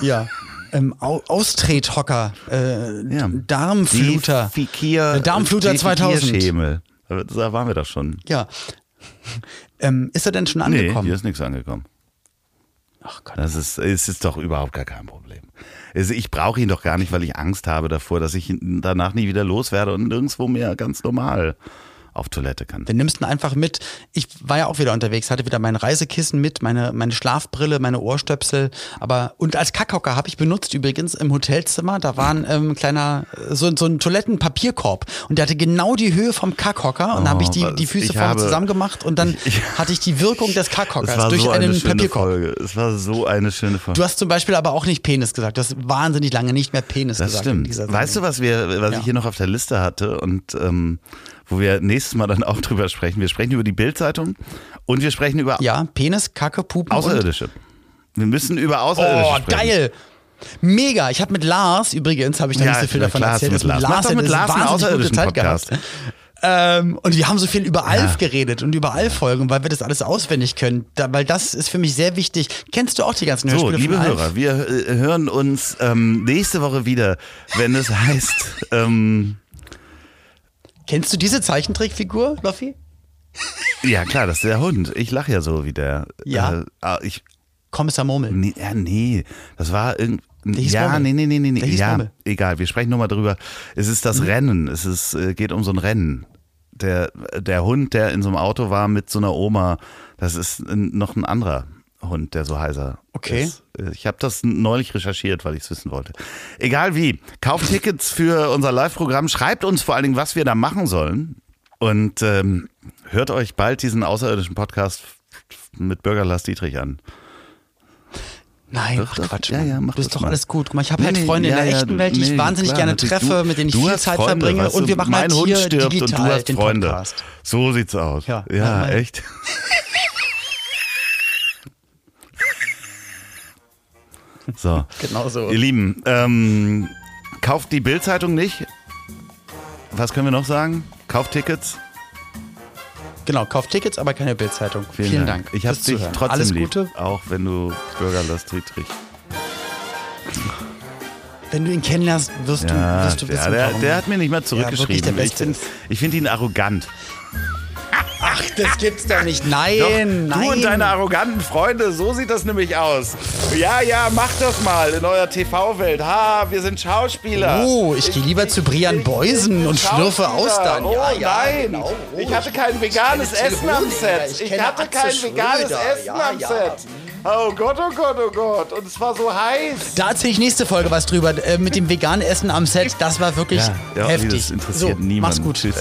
Speaker 2: Ja. Ähm, Austrethocker, äh, ja. Darmfluter,
Speaker 1: Fikir,
Speaker 2: äh, Darmfluter 2000.
Speaker 1: Schemel. Da waren wir doch schon.
Speaker 2: Ja. Ähm, ist er denn schon angekommen?
Speaker 1: Nee, hier ist nichts angekommen. Ach Gott. Das ist, es ist doch überhaupt gar kein Problem. Ich brauche ihn doch gar nicht, weil ich Angst habe davor, dass ich danach nie wieder loswerde und nirgendwo mehr ganz normal auf Toilette kann.
Speaker 2: Dann nimmst du ihn einfach mit. Ich war ja auch wieder unterwegs, hatte wieder mein Reisekissen mit, meine, meine Schlafbrille, meine Ohrstöpsel. Aber und als Kackhocker habe ich benutzt übrigens im Hotelzimmer. Da war ein ähm, kleiner, so, so ein Toilettenpapierkorb. Und der hatte genau die Höhe vom Kackhocker. Und oh, dann habe ich die, die Füße vorne zusammen gemacht und dann ich, hatte ich die Wirkung des Kackhockers durch so einen Papierkorb.
Speaker 1: Folge. Es war so eine schöne Folge.
Speaker 2: Du hast zum Beispiel aber auch nicht Penis gesagt. Du hast wahnsinnig lange nicht mehr Penis
Speaker 1: das
Speaker 2: gesagt.
Speaker 1: Stimmt. Weißt du, was wir, was ja. ich hier noch auf der Liste hatte? Und ähm, wo wir nächstes Mal dann auch drüber sprechen. Wir sprechen über die Bildzeitung und wir sprechen über
Speaker 2: ja Penis, Kacke, Pupen
Speaker 1: Außerirdische. Wir müssen über Außerirdische oh,
Speaker 2: sprechen. Oh, geil! Mega. Ich habe mit Lars übrigens, habe ich noch ja, nicht so viel davon erzählt,
Speaker 1: mit Lars, Lars, mit Lars eine außerirdischen Zeit Podcast. gehabt.
Speaker 2: Ähm, und wir haben so viel über Alf ja. geredet und über Alf-Folgen, weil wir das alles auswendig können. Da, weil das ist für mich sehr wichtig. Kennst du auch die ganzen Hörspiele
Speaker 1: so, liebe von Hörer, wir äh, hören uns ähm, nächste Woche wieder, wenn es heißt ähm,
Speaker 2: Kennst du diese Zeichentrickfigur, Loffi?
Speaker 1: Ja, klar, das ist der Hund. Ich lache ja so wie der.
Speaker 2: Ja.
Speaker 1: Äh, ich,
Speaker 2: Kommissar Murmel.
Speaker 1: Nee, ja, nee. Das war irgendwie. Ja, Murmel. nee, nee, nee, nee. Ja, Murmel. egal. Wir sprechen nur mal drüber. Es ist das mhm. Rennen. Es ist, äh, geht um so ein Rennen. Der, der Hund, der in so einem Auto war mit so einer Oma, das ist noch ein anderer. Hund, der so heiser
Speaker 2: okay.
Speaker 1: ist. Ich habe das neulich recherchiert, weil ich es wissen wollte. Egal wie, kauft Tickets für unser Live-Programm, schreibt uns vor allen Dingen, was wir da machen sollen und ähm, hört euch bald diesen außerirdischen Podcast mit Bürger Lars Dietrich an.
Speaker 2: Nein, doch, ach, Quatsch.
Speaker 1: Ja, ja, mach
Speaker 2: das ist doch mal. alles gut. Guck mal, ich habe nee, halt Freunde nee, in der ja, echten Welt, die nee, ich wahnsinnig klar, gerne treffe, du, mit denen ich viel Zeit Freunde, verbringe. Weißt du, und wir machen
Speaker 1: mein
Speaker 2: halt
Speaker 1: Hund
Speaker 2: hier
Speaker 1: stirbt
Speaker 2: digital
Speaker 1: und du hast Freunde.
Speaker 2: Podcast.
Speaker 1: So sieht's aus. Ja, ja echt. So.
Speaker 2: genau so.
Speaker 1: Ihr Lieben, ähm, kauft die Bildzeitung nicht. Was können wir noch sagen? Kauft Tickets.
Speaker 2: Genau, kauft Tickets, aber keine Bildzeitung. Vielen, Vielen, Dank.
Speaker 1: Dank. Ich habe dich Zuhören. trotzdem Alles Gute. lieb, auch wenn du Bürger Lars Dietrich.
Speaker 2: Wenn du ihn kennenlernst, wirst ja, du, wirst du wissen,
Speaker 1: ja, der, der, hat mir nicht mal zurückgeschrieben.
Speaker 2: Ja, ich,
Speaker 1: ich finde ihn arrogant.
Speaker 2: Ach, das gibt's doch nicht. Nein, doch, nein.
Speaker 1: Du und deine arroganten Freunde, so sieht das nämlich aus. Ja, ja, macht das mal in eurer TV-Welt. Ha, wir sind Schauspieler.
Speaker 2: Oh, ich, ich gehe lieber ich, zu Brian Beusen und schlürfe Austern.
Speaker 1: Oh, ja, ja, nein. Genau. Oh, ich hatte kein veganes Essen am Set. Ich, hatte kein veganes Essen ja, am Set. Oh Gott, oh Gott, oh Gott. Und es war so heiß.
Speaker 2: Da erzähle ich nächste Folge was drüber. Äh, mit dem veganen Essen am Set. Das war wirklich ja, heftig.
Speaker 1: Das interessiert so, niemanden.
Speaker 2: Mach's gut. Tschüss.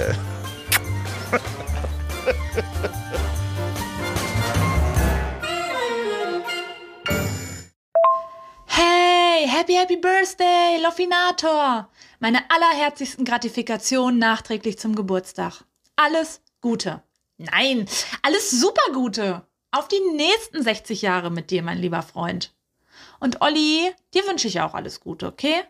Speaker 3: birthday, Lofinator! Meine allerherzigsten Gratifikationen nachträglich zum Geburtstag. Alles Gute. Nein, alles super Gute. Auf die nächsten 60 Jahre mit dir, mein lieber Freund. Und Olli, dir wünsche ich auch alles Gute, okay?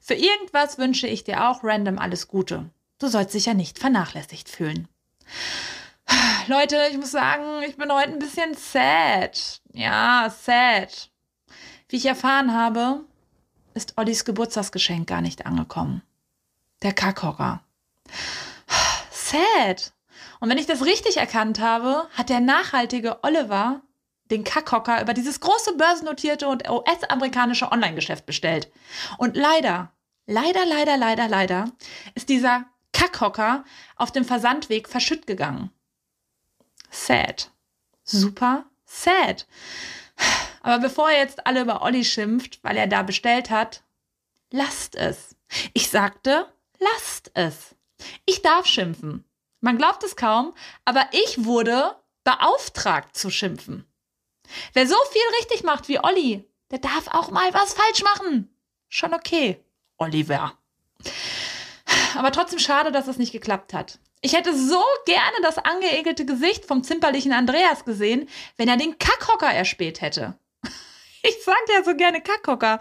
Speaker 3: Für irgendwas wünsche ich dir auch random alles Gute. Du sollst dich ja nicht vernachlässigt fühlen. Leute, ich muss sagen, ich bin heute ein bisschen sad. Ja, sad. Wie ich erfahren habe, ist Ollis Geburtstagsgeschenk gar nicht angekommen. Der Kackhocker. Sad. Und wenn ich das richtig erkannt habe, hat der nachhaltige Oliver den Kackhocker über dieses große börsennotierte und US-amerikanische Online-Geschäft bestellt. Und leider, leider, leider, leider, leider ist dieser Kackhocker auf dem Versandweg verschütt gegangen. Sad. Super sad. Aber bevor ihr jetzt alle über Olli schimpft, weil er da bestellt hat, lasst es. Ich sagte, lasst es. Ich darf schimpfen. Man glaubt es kaum, aber ich wurde beauftragt zu schimpfen. Wer so viel richtig macht wie Olli, der darf auch mal was falsch machen. Schon okay, Oliver. Aber trotzdem schade, dass es nicht geklappt hat. Ich hätte so gerne das angeekelte Gesicht vom zimperlichen Andreas gesehen, wenn er den Kackhocker erspäht hätte. Ich sag ja so gerne Kackhocker.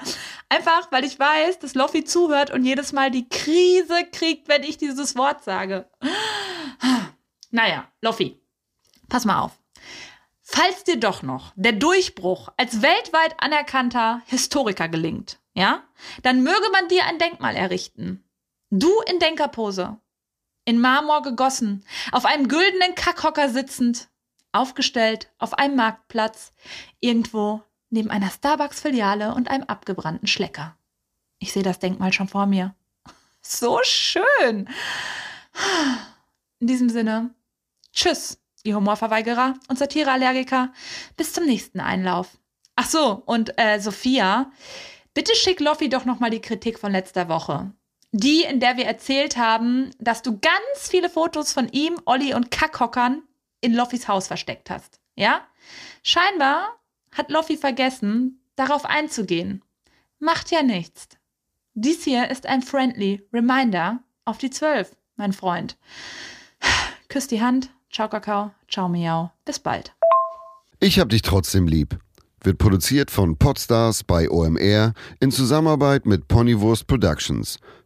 Speaker 3: Einfach, weil ich weiß, dass Loffi zuhört und jedes Mal die Krise kriegt, wenn ich dieses Wort sage. Naja, Loffi, pass mal auf. Falls dir doch noch der Durchbruch als weltweit anerkannter Historiker gelingt, ja, dann möge man dir ein Denkmal errichten. Du in Denkerpose, in Marmor gegossen, auf einem güldenen Kackhocker sitzend, aufgestellt auf einem Marktplatz, irgendwo neben einer Starbucks-Filiale und einem abgebrannten Schlecker. Ich sehe das Denkmal schon vor mir. So schön. In diesem Sinne, tschüss, ihr Humorverweigerer und Satireallergiker. Bis zum nächsten Einlauf. Ach so, und äh, Sophia, bitte schick Loffi doch noch mal die Kritik von letzter Woche. Die, in der wir erzählt haben, dass du ganz viele Fotos von ihm, Olli und Kackhockern in Loffis Haus versteckt hast. Ja? Scheinbar hat Loffi vergessen, darauf einzugehen. Macht ja nichts. Dies hier ist ein friendly Reminder auf die Zwölf, mein Freund. Küss die Hand. Ciao, Kakao. Ciao, Miau. Bis bald.
Speaker 4: Ich hab dich trotzdem lieb. Wird produziert von Podstars bei OMR in Zusammenarbeit mit Ponywurst Productions.